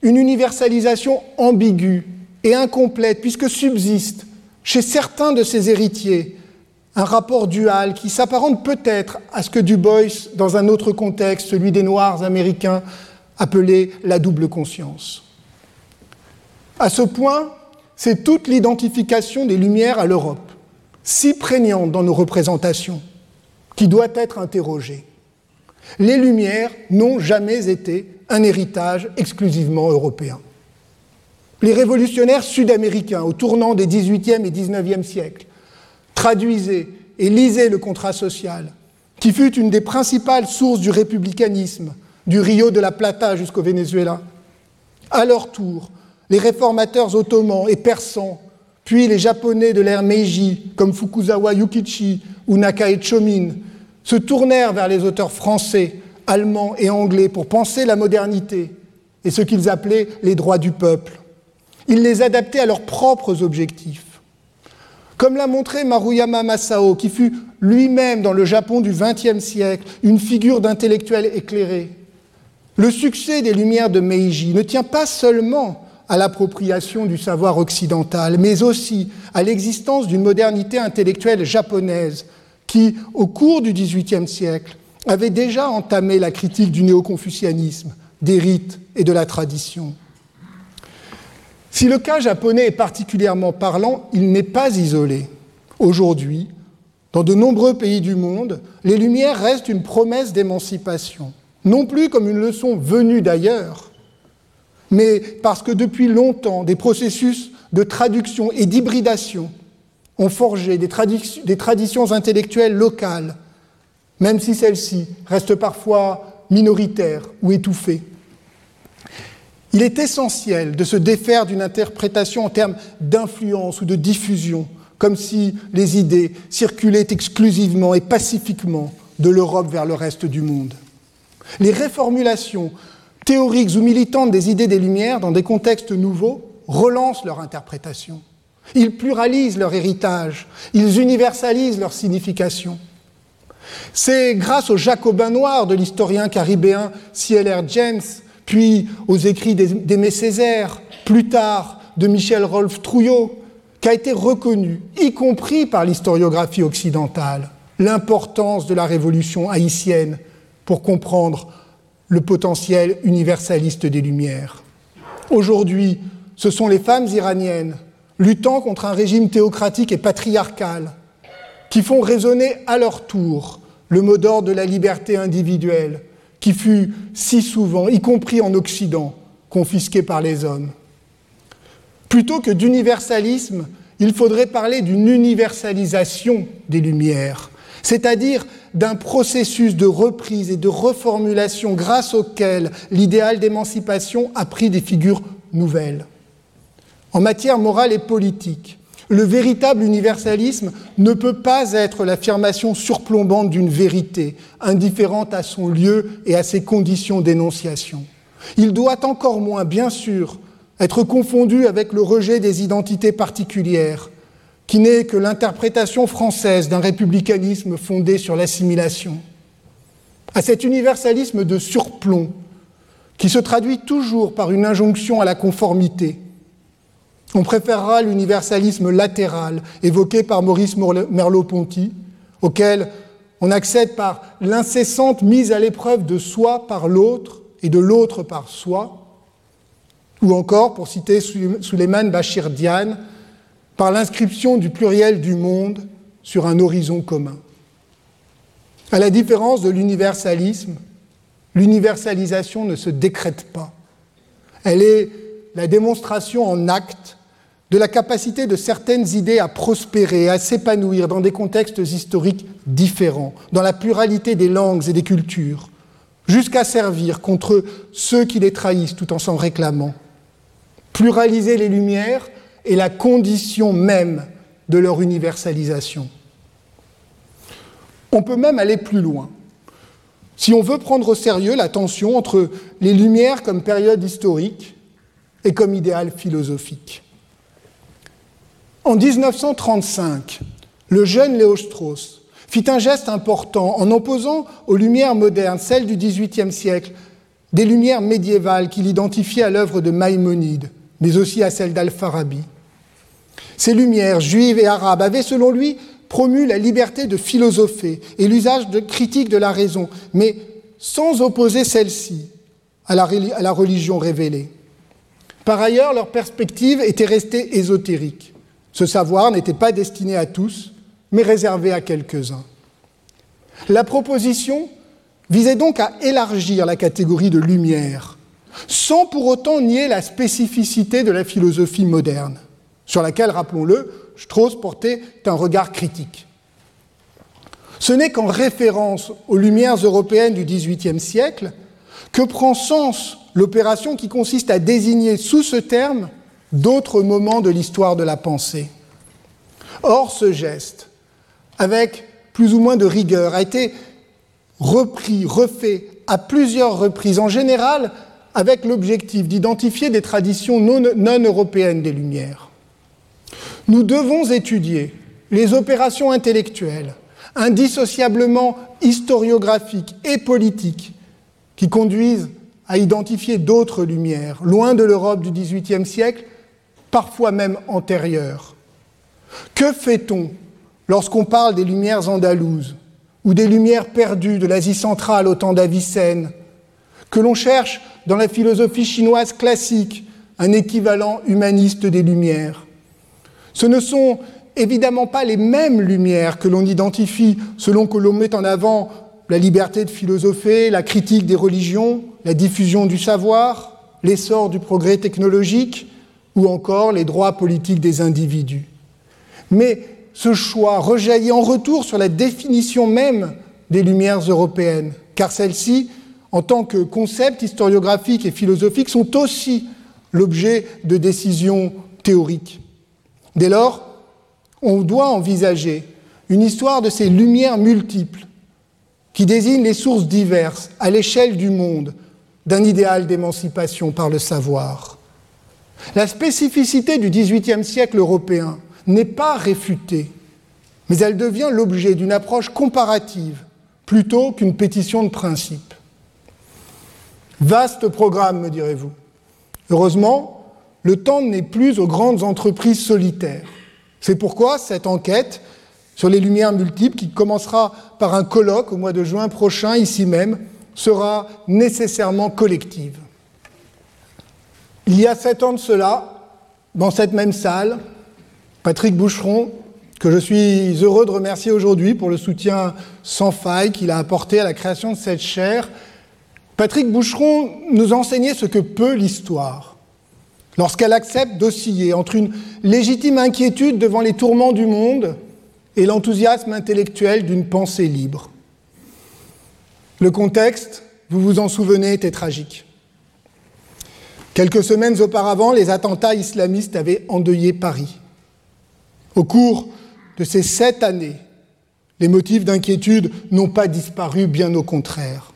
une universalisation ambiguë et incomplète, puisque subsiste chez certains de ses héritiers un rapport dual qui s'apparente peut-être à ce que Du Bois, dans un autre contexte, celui des Noirs américains, appelait la double conscience. À ce point, c'est toute l'identification des Lumières à l'Europe, si prégnante dans nos représentations, qui doit être interrogée. Les Lumières n'ont jamais été un héritage exclusivement européen. Les révolutionnaires sud-américains, au tournant des XVIIIe et XIXe siècles, traduisaient et lisaient le contrat social, qui fut une des principales sources du républicanisme, du Rio de la Plata jusqu'au Venezuela. À leur tour, les réformateurs ottomans et persans, puis les japonais de l'ère Meiji, comme Fukuzawa Yukichi ou Nakae Chomin, se tournèrent vers les auteurs français, allemands et anglais pour penser la modernité et ce qu'ils appelaient les droits du peuple. Ils les adaptaient à leurs propres objectifs. Comme l'a montré Maruyama Masao, qui fut lui-même dans le Japon du XXe siècle une figure d'intellectuel éclairé, le succès des Lumières de Meiji ne tient pas seulement à l'appropriation du savoir occidental, mais aussi à l'existence d'une modernité intellectuelle japonaise qui, au cours du XVIIIe siècle, avait déjà entamé la critique du néo-confucianisme, des rites et de la tradition. Si le cas japonais est particulièrement parlant, il n'est pas isolé. Aujourd'hui, dans de nombreux pays du monde, les Lumières restent une promesse d'émancipation, non plus comme une leçon venue d'ailleurs, mais parce que depuis longtemps, des processus de traduction et d'hybridation ont forgé des, traditions intellectuelles locales, même si celles-ci restent parfois minoritaires ou étouffées. Il est essentiel de se défaire d'une interprétation en termes d'influence ou de diffusion, comme si les idées circulaient exclusivement et pacifiquement de l'Europe vers le reste du monde. Les réformulations théoriques ou militantes des idées des Lumières dans des contextes nouveaux relancent leur interprétation. Ils pluralisent leur héritage, ils universalisent leur signification. C'est grâce aux jacobins noirs de l'historien caribéen C.L.R. James, puis aux écrits d'Aimé Césaire, plus tard de Michel Rolf Trouillot, qu'a été reconnu, y compris par l'historiographie occidentale, l'importance de la révolution haïtienne pour comprendre le potentiel universaliste des Lumières. Aujourd'hui, ce sont les femmes iraniennes, luttant contre un régime théocratique et patriarcal, qui font résonner à leur tour le mot d'ordre de la liberté individuelle, qui fut si souvent, y compris en Occident, confisqué par les hommes. Plutôt que d'universalisme, il faudrait parler d'une universalisation des Lumières, c'est-à-dire d'un processus de reprise et de reformulation grâce auquel l'idéal d'émancipation a pris des figures nouvelles. En matière morale et politique, le véritable universalisme ne peut pas être l'affirmation surplombante d'une vérité, indifférente à son lieu et à ses conditions d'énonciation. Il doit encore moins, bien sûr, être confondu avec le rejet des identités particulières, qui n'est que l'interprétation française d'un républicanisme fondé sur l'assimilation. À cet universalisme de surplomb, qui se traduit toujours par une injonction à la conformité, on préférera l'universalisme latéral évoqué par Maurice Merleau-Ponty, auquel on accède par l'incessante mise à l'épreuve de soi par l'autre et de l'autre par soi, ou encore, pour citer Suleiman Bachir Diane, par l'inscription du pluriel du monde sur un horizon commun. À la différence de l'universalisme, l'universalisation ne se décrète pas. Elle est la démonstration en acte de la capacité de certaines idées à prospérer, à s'épanouir dans des contextes historiques différents, dans la pluralité des langues et des cultures, jusqu'à servir contre ceux qui les trahissent tout en s'en réclamant. Pluraliser les lumières est la condition même de leur universalisation. On peut même aller plus loin. Si on veut prendre au sérieux la tension entre les Lumières comme période historique et comme idéal philosophique. En 1935, le jeune Léo Strauss fit un geste important en opposant aux lumières modernes, celles du XVIIIe siècle, des lumières médiévales qu'il identifiait à l'œuvre de Maïmonide, mais aussi à celle d'Al-Farabi. Ces lumières juives et arabes avaient, selon lui, promu la liberté de philosopher et l'usage de critique de la raison, mais sans opposer celle-ci à la religion révélée. Par ailleurs, leur perspective était restée ésotérique. Ce savoir n'était pas destiné à tous, mais réservé à quelques-uns. La proposition visait donc à élargir la catégorie de lumière, sans pour autant nier la spécificité de la philosophie moderne, sur laquelle, rappelons-le, Strauss portait un regard critique. Ce n'est qu'en référence aux lumières européennes du XVIIIe siècle que prend sens l'opération qui consiste à désigner sous ce terme d'autres moments de l'histoire de la pensée. Or, ce geste, avec plus ou moins de rigueur, a été repris, refait à plusieurs reprises, en général avec l'objectif d'identifier des traditions non, européennes des Lumières. Nous devons étudier les opérations intellectuelles, indissociablement historiographiques et politiques, qui conduisent à identifier d'autres Lumières, loin de l'Europe du XVIIIe siècle, parfois même antérieures. Que fait-on lorsqu'on parle des Lumières andalouses, ou des lumières perdues de l'Asie centrale au temps d'Avicenne, que l'on cherche dans la philosophie chinoise classique un équivalent humaniste des lumières? Ce ne sont évidemment pas les mêmes lumières que l'on identifie selon que l'on met en avant la liberté de philosopher, la critique des religions, la diffusion du savoir, l'essor du progrès technologique ou encore les droits politiques des individus. Mais ce choix rejaillit en retour sur la définition même des Lumières européennes, car celles-ci, en tant que concept historiographique et philosophique, sont aussi l'objet de décisions théoriques. Dès lors, on doit envisager une histoire de ces lumières multiples qui désignent les sources diverses à l'échelle du monde d'un idéal d'émancipation par le savoir. La spécificité du XVIIIe siècle européen n'est pas réfutée, mais elle devient l'objet d'une approche comparative plutôt qu'une pétition de principe. Vaste programme, me direz-vous. Heureusement, le temps n'est plus aux grandes entreprises solitaires. C'est pourquoi cette enquête sur les lumières multiples, qui commencera par un colloque au mois de juin prochain, ici même, sera nécessairement collective. Il y a sept ans de cela, dans cette même salle, Patrick Boucheron, que je suis heureux de remercier aujourd'hui pour le soutien sans faille qu'il a apporté à la création de cette chaire, Patrick Boucheron nous enseignait ce que peut l'histoire lorsqu'elle accepte d'osciller entre une légitime inquiétude devant les tourments du monde et l'enthousiasme intellectuel d'une pensée libre. Le contexte, vous vous en souvenez, était tragique. Quelques semaines auparavant, les attentats islamistes avaient endeuillé Paris. Au cours de ces sept années, les motifs d'inquiétude n'ont pas disparu, bien au contraire.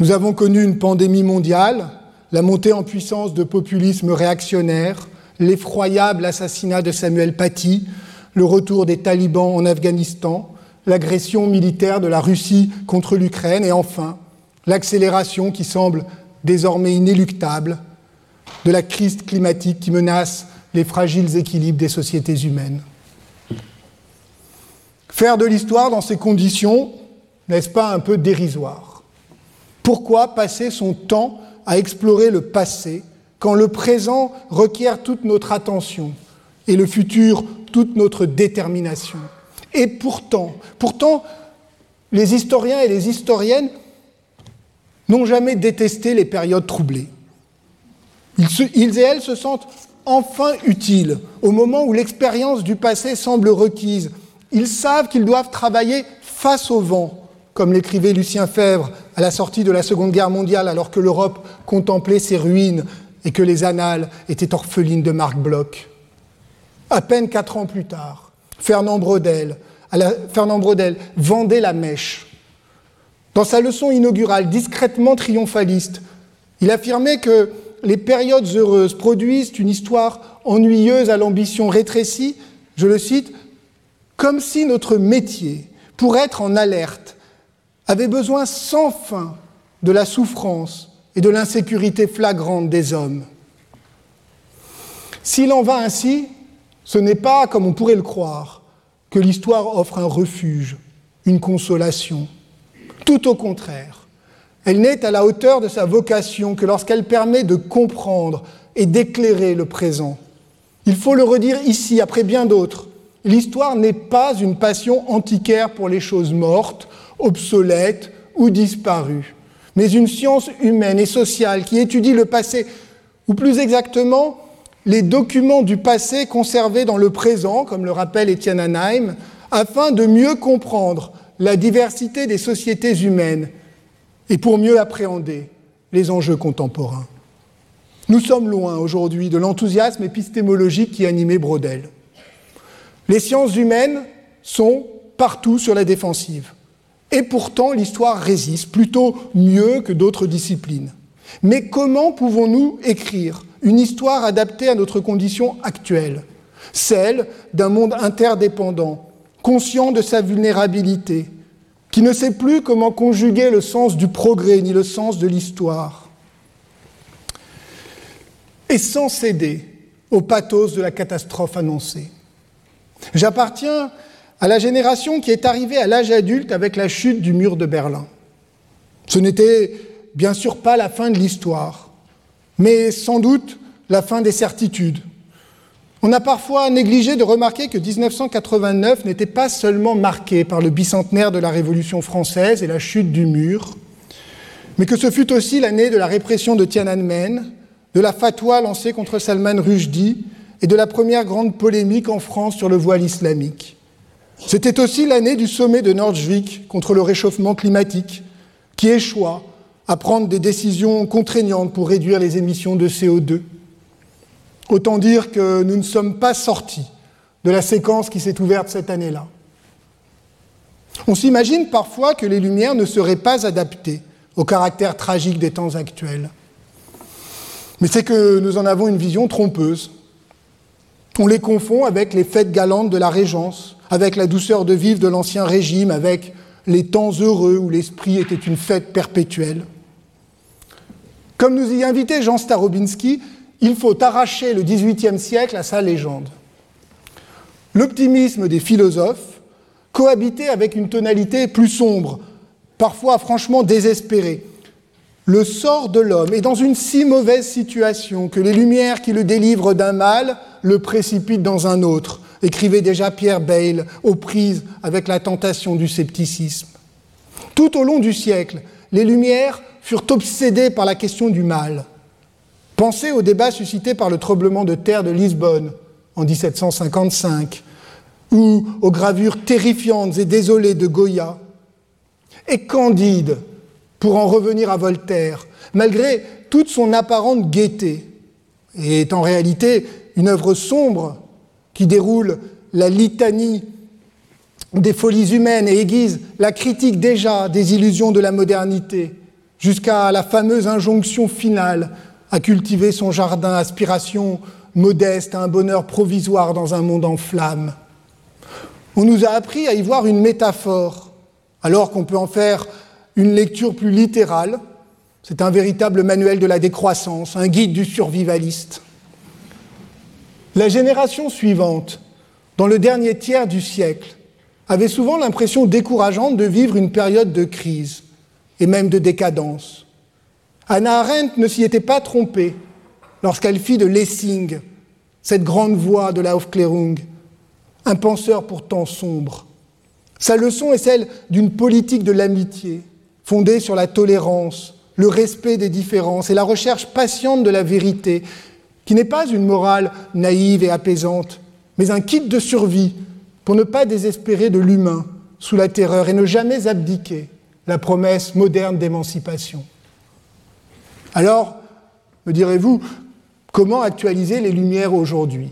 Nous avons connu une pandémie mondiale, la montée en puissance de populisme réactionnaire, l'effroyable assassinat de Samuel Paty, le retour des talibans en Afghanistan, l'agression militaire de la Russie contre l'Ukraine et enfin l'accélération qui semble désormais inéluctable de la crise climatique qui menace les fragiles équilibres des sociétés humaines. Faire de l'histoire dans ces conditions, n'est-ce pas un peu dérisoire? Pourquoi passer son temps à explorer le passé quand le présent requiert toute notre attention et le futur toute notre détermination? Et pourtant, pourtant, les historiens et les historiennes n'ont jamais détesté les périodes troublées. Ils, et elles se sentent enfin utiles au moment où l'expérience du passé semble requise. Ils savent qu'ils doivent travailler face au vent, comme l'écrivait Lucien Fèvre à la sortie de la Seconde Guerre mondiale, alors que l'Europe contemplait ses ruines et que les annales étaient orphelines de Marc Bloch. À peine quatre ans plus tard, Fernand Brodel, Fernand vendait la mèche. Dans sa leçon inaugurale, discrètement triomphaliste, il affirmait que les périodes heureuses produisent une histoire ennuyeuse à l'ambition rétrécie, je le cite, comme si notre métier, pour être en alerte, avait besoin sans fin de la souffrance et de l'insécurité flagrante des hommes. S'il en va ainsi, ce n'est pas, comme on pourrait le croire, que l'histoire offre un refuge, une consolation. Tout au contraire, elle n'est à la hauteur de sa vocation que lorsqu'elle permet de comprendre et d'éclairer le présent. Il faut le redire ici, après bien d'autres. L'histoire n'est pas une passion antiquaire pour les choses mortes, obsolètes ou disparues, mais une science humaine et sociale qui étudie le passé, ou plus exactement, les documents du passé conservés dans le présent, comme le rappelle Étienne Anheim, afin de mieux comprendre la diversité des sociétés humaines et pour mieux appréhender les enjeux contemporains. Nous sommes loin aujourd'hui de l'enthousiasme épistémologique qui animait Brodel. Les sciences humaines sont partout sur la défensive. Et pourtant, l'histoire résiste plutôt mieux que d'autres disciplines. Mais comment pouvons-nous écrire une histoire adaptée à notre condition actuelle, celle d'un monde interdépendant, conscient de sa vulnérabilité, qui ne sait plus comment conjuguer le sens du progrès ni le sens de l'histoire, et sans céder au pathos de la catastrophe annoncée. J'appartiens à la génération qui est arrivée à l'âge adulte avec la chute du mur de Berlin. Ce n'était bien sûr pas la fin de l'histoire, mais sans doute la fin des certitudes. On a parfois négligé de remarquer que 1989 n'était pas seulement marqué par le bicentenaire de la Révolution française et la chute du mur, mais que ce fut aussi l'année de la répression de Tiananmen, de la fatwa lancée contre Salman Rushdie et de la première grande polémique en France sur le voile islamique. C'était aussi l'année du sommet de Nordjvik contre le réchauffement climatique, qui échoua à prendre des décisions contraignantes pour réduire les émissions de CO2. Autant dire que nous ne sommes pas sortis de la séquence qui s'est ouverte cette année-là. On s'imagine parfois que les Lumières ne seraient pas adaptées au caractère tragique des temps actuels. Mais c'est que nous en avons une vision trompeuse. On les confond avec les fêtes galantes de la Régence, avec la douceur de vivre de l'Ancien Régime, avec les temps heureux où l'esprit était une fête perpétuelle. Comme nous y invitait Jean Starobinski, il faut arracher le XVIIIe siècle à sa légende. L'optimisme des philosophes cohabitait avec une tonalité plus sombre, parfois franchement désespérée. Le sort de l'homme est dans une si mauvaise situation que les lumières qui le délivrent d'un mal le précipitent dans un autre, écrivait déjà Pierre Bayle, aux prises avec la tentation du scepticisme. Tout au long du siècle, les Lumières furent obsédées par la question du mal. Pensez au débat suscité par le tremblement de terre de Lisbonne en 1755, ou aux gravures terrifiantes et désolées de Goya. Et Candide, pour en revenir à Voltaire, malgré toute son apparente gaieté, est en réalité une œuvre sombre qui déroule la litanie des folies humaines et aiguise la critique déjà des illusions de la modernité, jusqu'à la fameuse injonction finale à cultiver son jardin, aspiration modeste à un bonheur provisoire dans un monde en flammes. On nous a appris à y voir une métaphore, alors qu'on peut en faire une lecture plus littérale. C'est un véritable manuel de la décroissance, un guide du survivaliste. La génération suivante, dans le dernier tiers du siècle, avait souvent l'impression décourageante de vivre une période de crise et même de décadence. Anna Arendt ne s'y était pas trompée lorsqu'elle fit de Lessing cette grande voix de la Aufklärung, un penseur pourtant sombre. Sa leçon est celle d'une politique de l'amitié, fondée sur la tolérance, le respect des différences et la recherche patiente de la vérité, qui n'est pas une morale naïve et apaisante, mais un kit de survie pour ne pas désespérer de l'humain sous la terreur et ne jamais abdiquer la promesse moderne d'émancipation. Alors, me direz-vous, comment actualiser les Lumières aujourd'hui?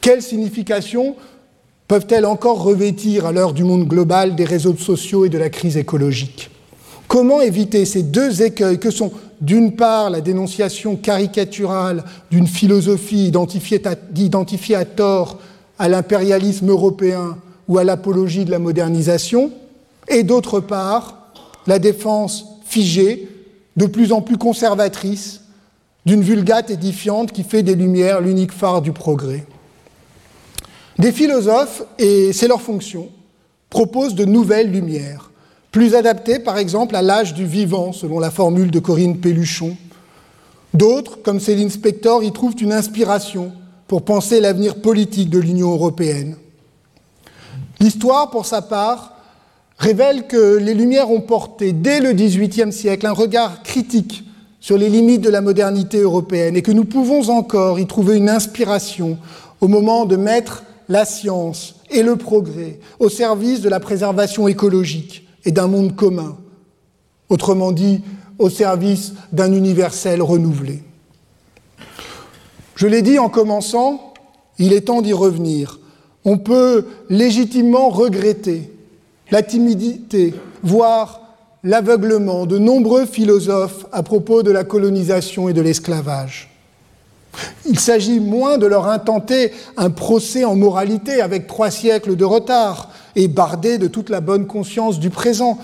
Quelle signification peuvent-elles encore revêtir à l'heure du monde global des réseaux sociaux et de la crise écologique? Comment éviter ces deux écueils que sont d'une part la dénonciation caricaturale d'une philosophie identifiée à, tort à l'impérialisme européen ou à l'apologie de la modernisation, et d'autre part la défense figée, de plus en plus conservatrice, d'une vulgate édifiante qui fait des Lumières l'unique phare du progrès. Des philosophes, et c'est leur fonction, proposent de nouvelles lumières, plus adapté par exemple à l'âge du vivant, selon la formule de Corinne Pelluchon. D'autres, comme Céline Spector, y trouvent une inspiration pour penser l'avenir politique de l'Union européenne. L'histoire, pour sa part, révèle que les Lumières ont porté dès le XVIIIe siècle un regard critique sur les limites de la modernité européenne et que nous pouvons encore y trouver une inspiration au moment de mettre la science et le progrès au service de la préservation écologique et d'un monde commun, autrement dit, au service d'un universel renouvelé. Je l'ai dit en commençant, il est temps d'y revenir. On peut légitimement regretter la timidité, voire l'aveuglement de nombreux philosophes à propos de la colonisation et de l'esclavage. Il s'agit moins de leur intenter un procès en moralité avec trois siècles de retard, et bardé de toute la bonne conscience du présent,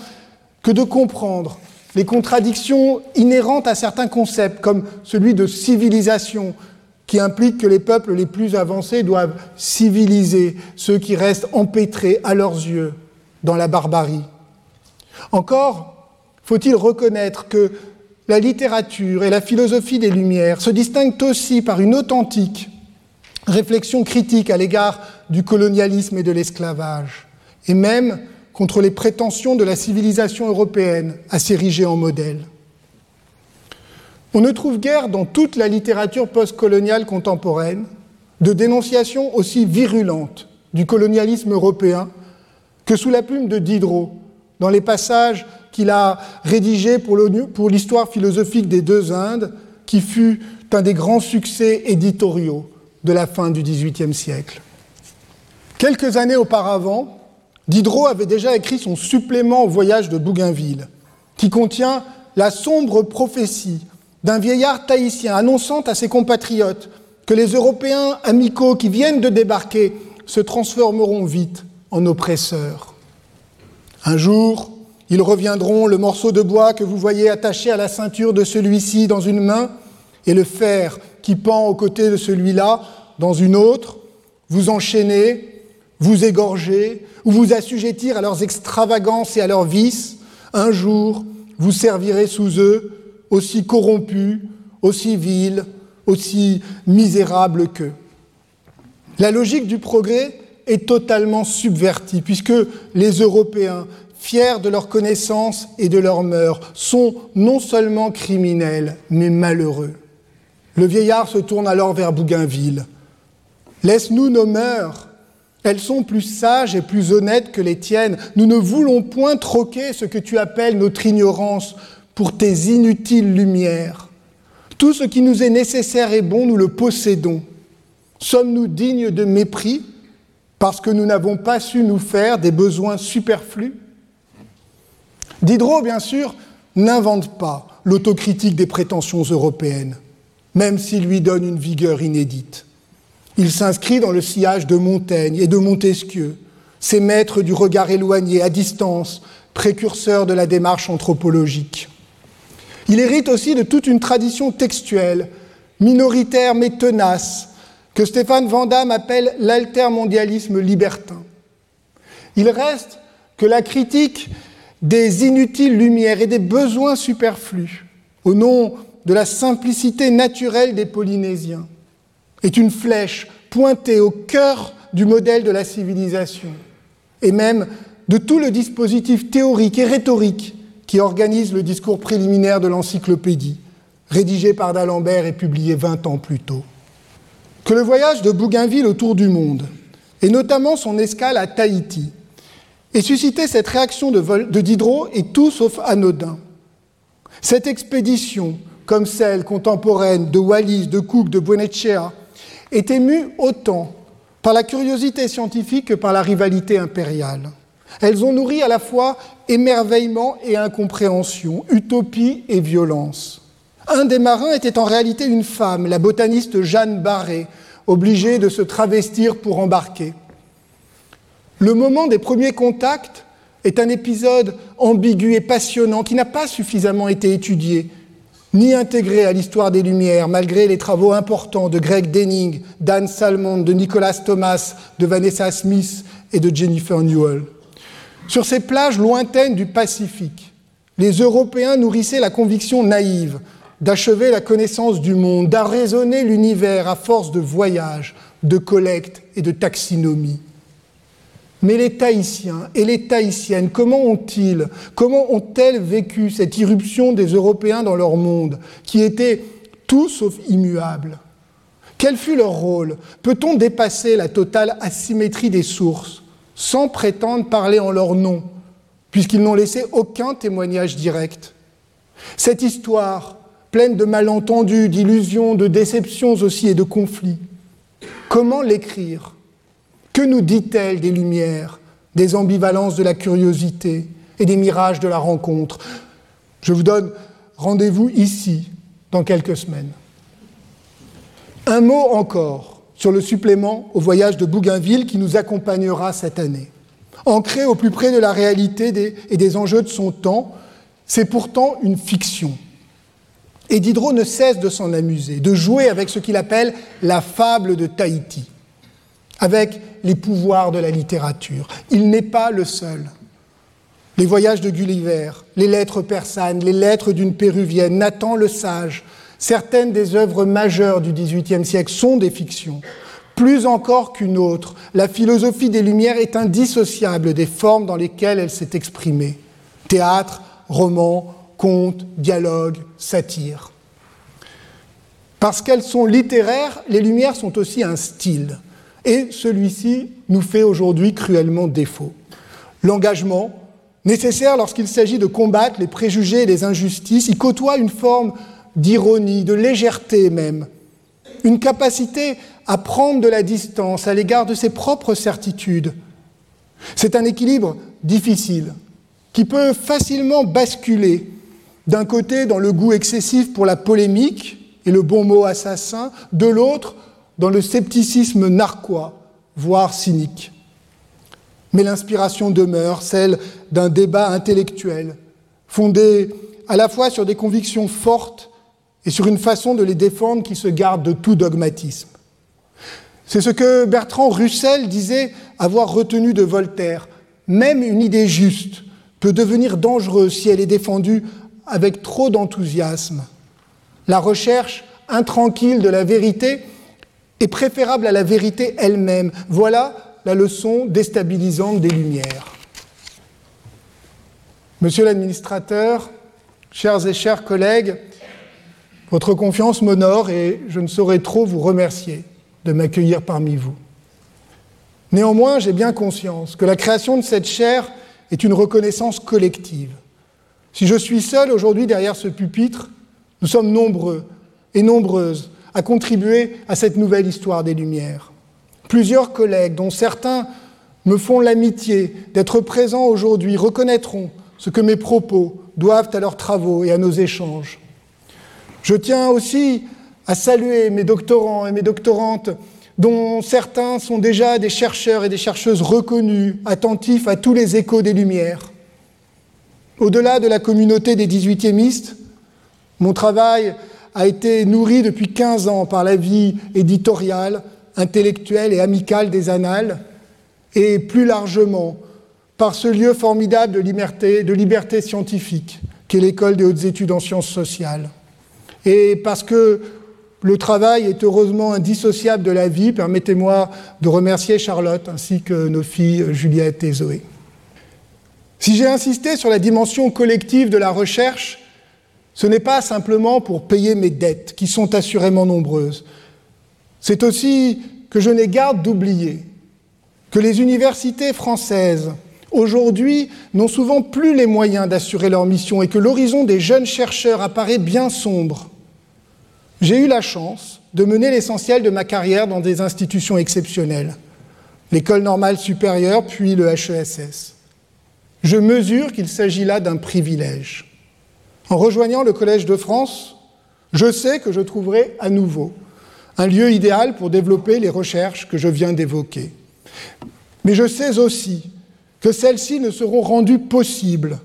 que de comprendre les contradictions inhérentes à certains concepts, comme celui de civilisation, qui implique que les peuples les plus avancés doivent civiliser ceux qui restent empêtrés à leurs yeux dans la barbarie. Encore faut-il reconnaître que la littérature et la philosophie des Lumières se distinguent aussi par une authentique réflexion critique à l'égard du colonialisme et de l'esclavage, et même contre les prétentions de la civilisation européenne à s'ériger en modèle. On ne trouve guère dans toute la littérature postcoloniale contemporaine de dénonciation aussi virulente du colonialisme européen que sous la plume de Diderot, dans les passages qu'il a rédigés pour l'histoire philosophique des deux Indes, qui fut un des grands succès éditoriaux de la fin du XVIIIe siècle. Quelques années auparavant, Diderot avait déjà écrit son supplément au voyage de Bougainville, qui contient la sombre prophétie d'un vieillard tahitien annonçant à ses compatriotes que les Européens amicaux qui viennent de débarquer se transformeront vite en oppresseurs. Un jour, ils reviendront, le morceau de bois que vous voyez attaché à la ceinture de celui-ci dans une main et le fer qui pend aux côtés de celui-là dans une autre, vous enchaîner, vous égorger ou vous assujettir à leurs extravagances et à leurs vices, un jour vous servirez sous eux, aussi corrompus, aussi vils, aussi misérables qu'eux. La logique du progrès est totalement subvertie, puisque les Européens, fiers de leur connaissance et de leurs mœurs, sont non seulement criminels, mais malheureux. Le vieillard se tourne alors vers Bougainville. Laisse-nous nos mœurs. Elles sont plus sages et plus honnêtes que les tiennes. Nous ne voulons point troquer ce que tu appelles notre ignorance pour tes inutiles lumières. Tout ce qui nous est nécessaire et bon, nous le possédons. Sommes-nous dignes de mépris? Parce que nous n'avons pas su nous faire des besoins superflus Diderot, bien sûr, n'invente pas l'autocritique des prétentions européennes même s'il lui donne une vigueur inédite. Il s'inscrit dans le sillage de Montaigne et de Montesquieu, ces maîtres du regard éloigné, à distance, précurseurs de la démarche anthropologique. Il hérite aussi de toute une tradition textuelle, minoritaire mais tenace, que Stéphane Van appelle l'altermondialisme libertin. Il reste que la critique des inutiles lumières et des besoins superflus, au nom de la simplicité naturelle des Polynésiens, est une flèche pointée au cœur du modèle de la civilisation, et même de tout le dispositif théorique et rhétorique qui organise le discours préliminaire de l'encyclopédie, rédigé par d'Alembert et publié 20 ans plus tôt. Que le voyage de Bougainville autour du monde, et notamment son escale à Tahiti, ait suscité cette réaction de, de Diderot est tout sauf anodin. Cette expédition comme celles contemporaines de Wallis, de Cook, de Buenechea, est émue autant par la curiosité scientifique que par la rivalité impériale. Elles ont nourri à la fois émerveillement et incompréhension, utopie et violence. Un des marins était en réalité une femme, la botaniste Jeanne Barré, obligée de se travestir pour embarquer. Le moment des premiers contacts est un épisode ambigu et passionnant qui n'a pas suffisamment été étudié ni intégré à l'histoire des Lumières, malgré les travaux importants de Greg Denning, Dan Salmon, de Nicolas Thomas, de Vanessa Smith et de Jennifer Newell. Sur ces plages lointaines du Pacifique, les Européens nourrissaient la conviction naïve d'achever la connaissance du monde, d'arraisonner l'univers à force de voyages, de collecte et de taxinomie. Mais les Tahitiens et les Tahitiennes, comment ont-ils, comment ont-elles vécu cette irruption des Européens dans leur monde, qui était tout sauf immuable Quel fut leur rôle? Peut-on dépasser la totale asymétrie des sources sans prétendre parler en leur nom, puisqu'ils n'ont laissé aucun témoignage direct? Cette histoire, pleine de malentendus, d'illusions, de déceptions aussi et de conflits, comment l'écrire? Que nous dit-elle des lumières, des ambivalences de la curiosité et des mirages de la rencontre? Je vous donne rendez-vous ici dans quelques semaines. Un mot encore sur le supplément au voyage de Bougainville qui nous accompagnera cette année. Ancré au plus près de la réalité et des enjeux de son temps, c'est pourtant une fiction. Et Diderot ne cesse de s'en amuser, de jouer avec ce qu'il appelle la fable de Tahiti, avec les pouvoirs de la littérature. Il n'est pas le seul. Les voyages de Gulliver, les lettres persanes, les lettres d'une péruvienne, Nathan le Sage, certaines des œuvres majeures du XVIIIe siècle sont des fictions. Plus encore qu'une autre, la philosophie des Lumières est indissociable des formes dans lesquelles elle s'est exprimée. Théâtre, roman, conte, dialogue, satire. Parce qu'elles sont littéraires, les Lumières sont aussi un style. Et celui-ci nous fait aujourd'hui cruellement défaut. L'engagement, nécessaire lorsqu'il s'agit de combattre les préjugés et les injustices, y côtoie une forme d'ironie, de légèreté même, une capacité à prendre de la distance à l'égard de ses propres certitudes. C'est un équilibre difficile qui peut facilement basculer d'un côté dans le goût excessif pour la polémique et le bon mot assassin, de l'autre dans le scepticisme narquois, voire cynique. Mais l'inspiration demeure, celle d'un débat intellectuel, fondé à la fois sur des convictions fortes et sur une façon de les défendre qui se garde de tout dogmatisme. C'est ce que Bertrand Russell disait avoir retenu de Voltaire. Même une idée juste peut devenir dangereuse si elle est défendue avec trop d'enthousiasme. La recherche intranquille de la vérité est préférable à la vérité elle-même. Voilà la leçon déstabilisante des Lumières. Monsieur l'administrateur, chers et chers collègues, votre confiance m'honore et je ne saurais trop vous remercier de m'accueillir parmi vous. Néanmoins, j'ai bien conscience que la création de cette chaire est une reconnaissance collective. Si je suis seul aujourd'hui derrière ce pupitre, nous sommes nombreux et nombreuses à contribuer à cette nouvelle histoire des Lumières. Plusieurs collègues, dont certains me font l'amitié d'être présents aujourd'hui, reconnaîtront ce que mes propos doivent à leurs travaux et à nos échanges. Je tiens aussi à saluer mes doctorants et mes doctorantes, dont certains sont déjà des chercheurs et des chercheuses reconnus, attentifs à tous les échos des Lumières. Au-delà de la communauté des 18e mon travail a été nourri depuis 15 ans par la vie éditoriale, intellectuelle et amicale des annales, et plus largement par ce lieu formidable de liberté, de liberté scientifique qu'est l'école des hautes études en sciences sociales. Et parce que le travail est heureusement indissociable de la vie, permettez-moi de remercier Charlotte ainsi que nos filles Juliette et Zoé. Si j'ai insisté sur la dimension collective de la recherche, ce n'est pas simplement pour payer mes dettes, qui sont assurément nombreuses. C'est aussi que je n'ai garde d'oublier que les universités françaises, aujourd'hui, n'ont souvent plus les moyens d'assurer leur mission et que l'horizon des jeunes chercheurs apparaît bien sombre. J'ai eu la chance de mener l'essentiel de ma carrière dans des institutions exceptionnelles, l'école normale supérieure puis le HESS. Je mesure qu'il s'agit là d'un privilège. En rejoignant le Collège de France, je sais que je trouverai à nouveau un lieu idéal pour développer les recherches que je viens d'évoquer. Mais je sais aussi que celles-ci ne seront rendues possibles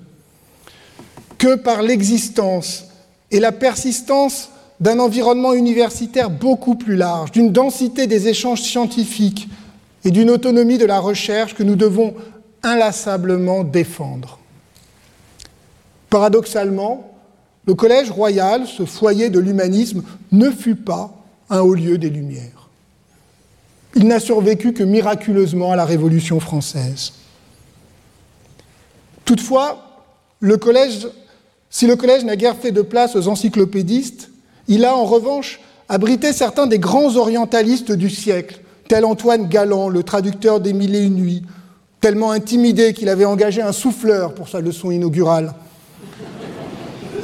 que par l'existence et la persistance d'un environnement universitaire beaucoup plus large, d'une densité des échanges scientifiques et d'une autonomie de la recherche que nous devons inlassablement défendre. Paradoxalement, le Collège royal, ce foyer de l'humanisme, ne fut pas un haut lieu des Lumières. Il n'a survécu que miraculeusement à la Révolution française. Toutefois, si le collège n'a guère fait de place aux encyclopédistes, il a en revanche abrité certains des grands orientalistes du siècle, tel Antoine Galland, le traducteur des Mille et nuits, tellement intimidé qu'il avait engagé un souffleur pour sa leçon inaugurale.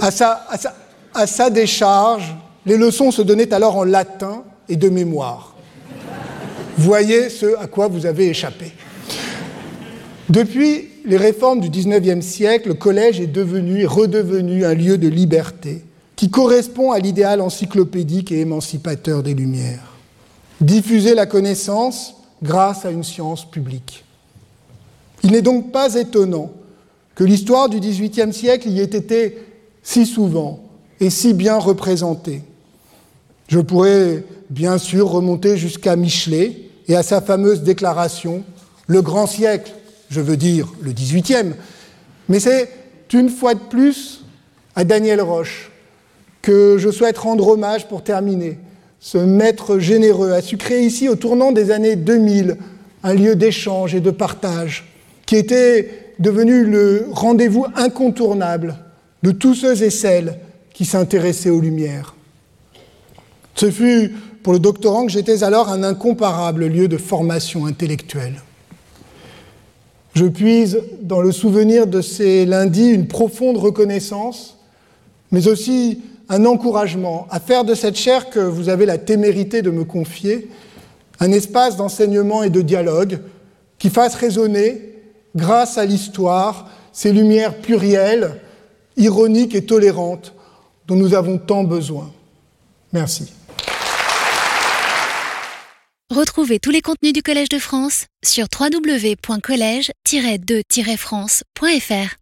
À sa, décharge, les leçons se donnaient alors en latin et de mémoire. Voyez ce à quoi vous avez échappé. Depuis les réformes du XIXe siècle, le collège est devenu et redevenu un lieu de liberté qui correspond à l'idéal encyclopédique et émancipateur des Lumières. Diffuser la connaissance grâce à une science publique. Il n'est donc pas étonnant que l'histoire du XVIIIe siècle y ait été si souvent et si bien représentés. Je pourrais bien sûr remonter jusqu'à Michelet et à sa fameuse déclaration Le grand siècle, je veux dire le 18e, mais c'est une fois de plus à Daniel Roche que je souhaite rendre hommage pour terminer. Ce maître généreux a su créer ici, au tournant des années 2000, un lieu d'échange et de partage qui était devenu le rendez-vous incontournable de tous ceux et celles qui s'intéressaient aux Lumières. Ce fut pour le doctorant que j'étais alors un incomparable lieu de formation intellectuelle. Je puise dans le souvenir de ces lundis une profonde reconnaissance, mais aussi un encouragement à faire de cette chaire que vous avez la témérité de me confier un espace d'enseignement et de dialogue qui fasse résonner, grâce à l'histoire, ces lumières plurielles, ironiques et tolérantes dont nous avons tant besoin. Merci. Retrouvez tous les contenus du Collège de France sur www.colège-2-france.fr.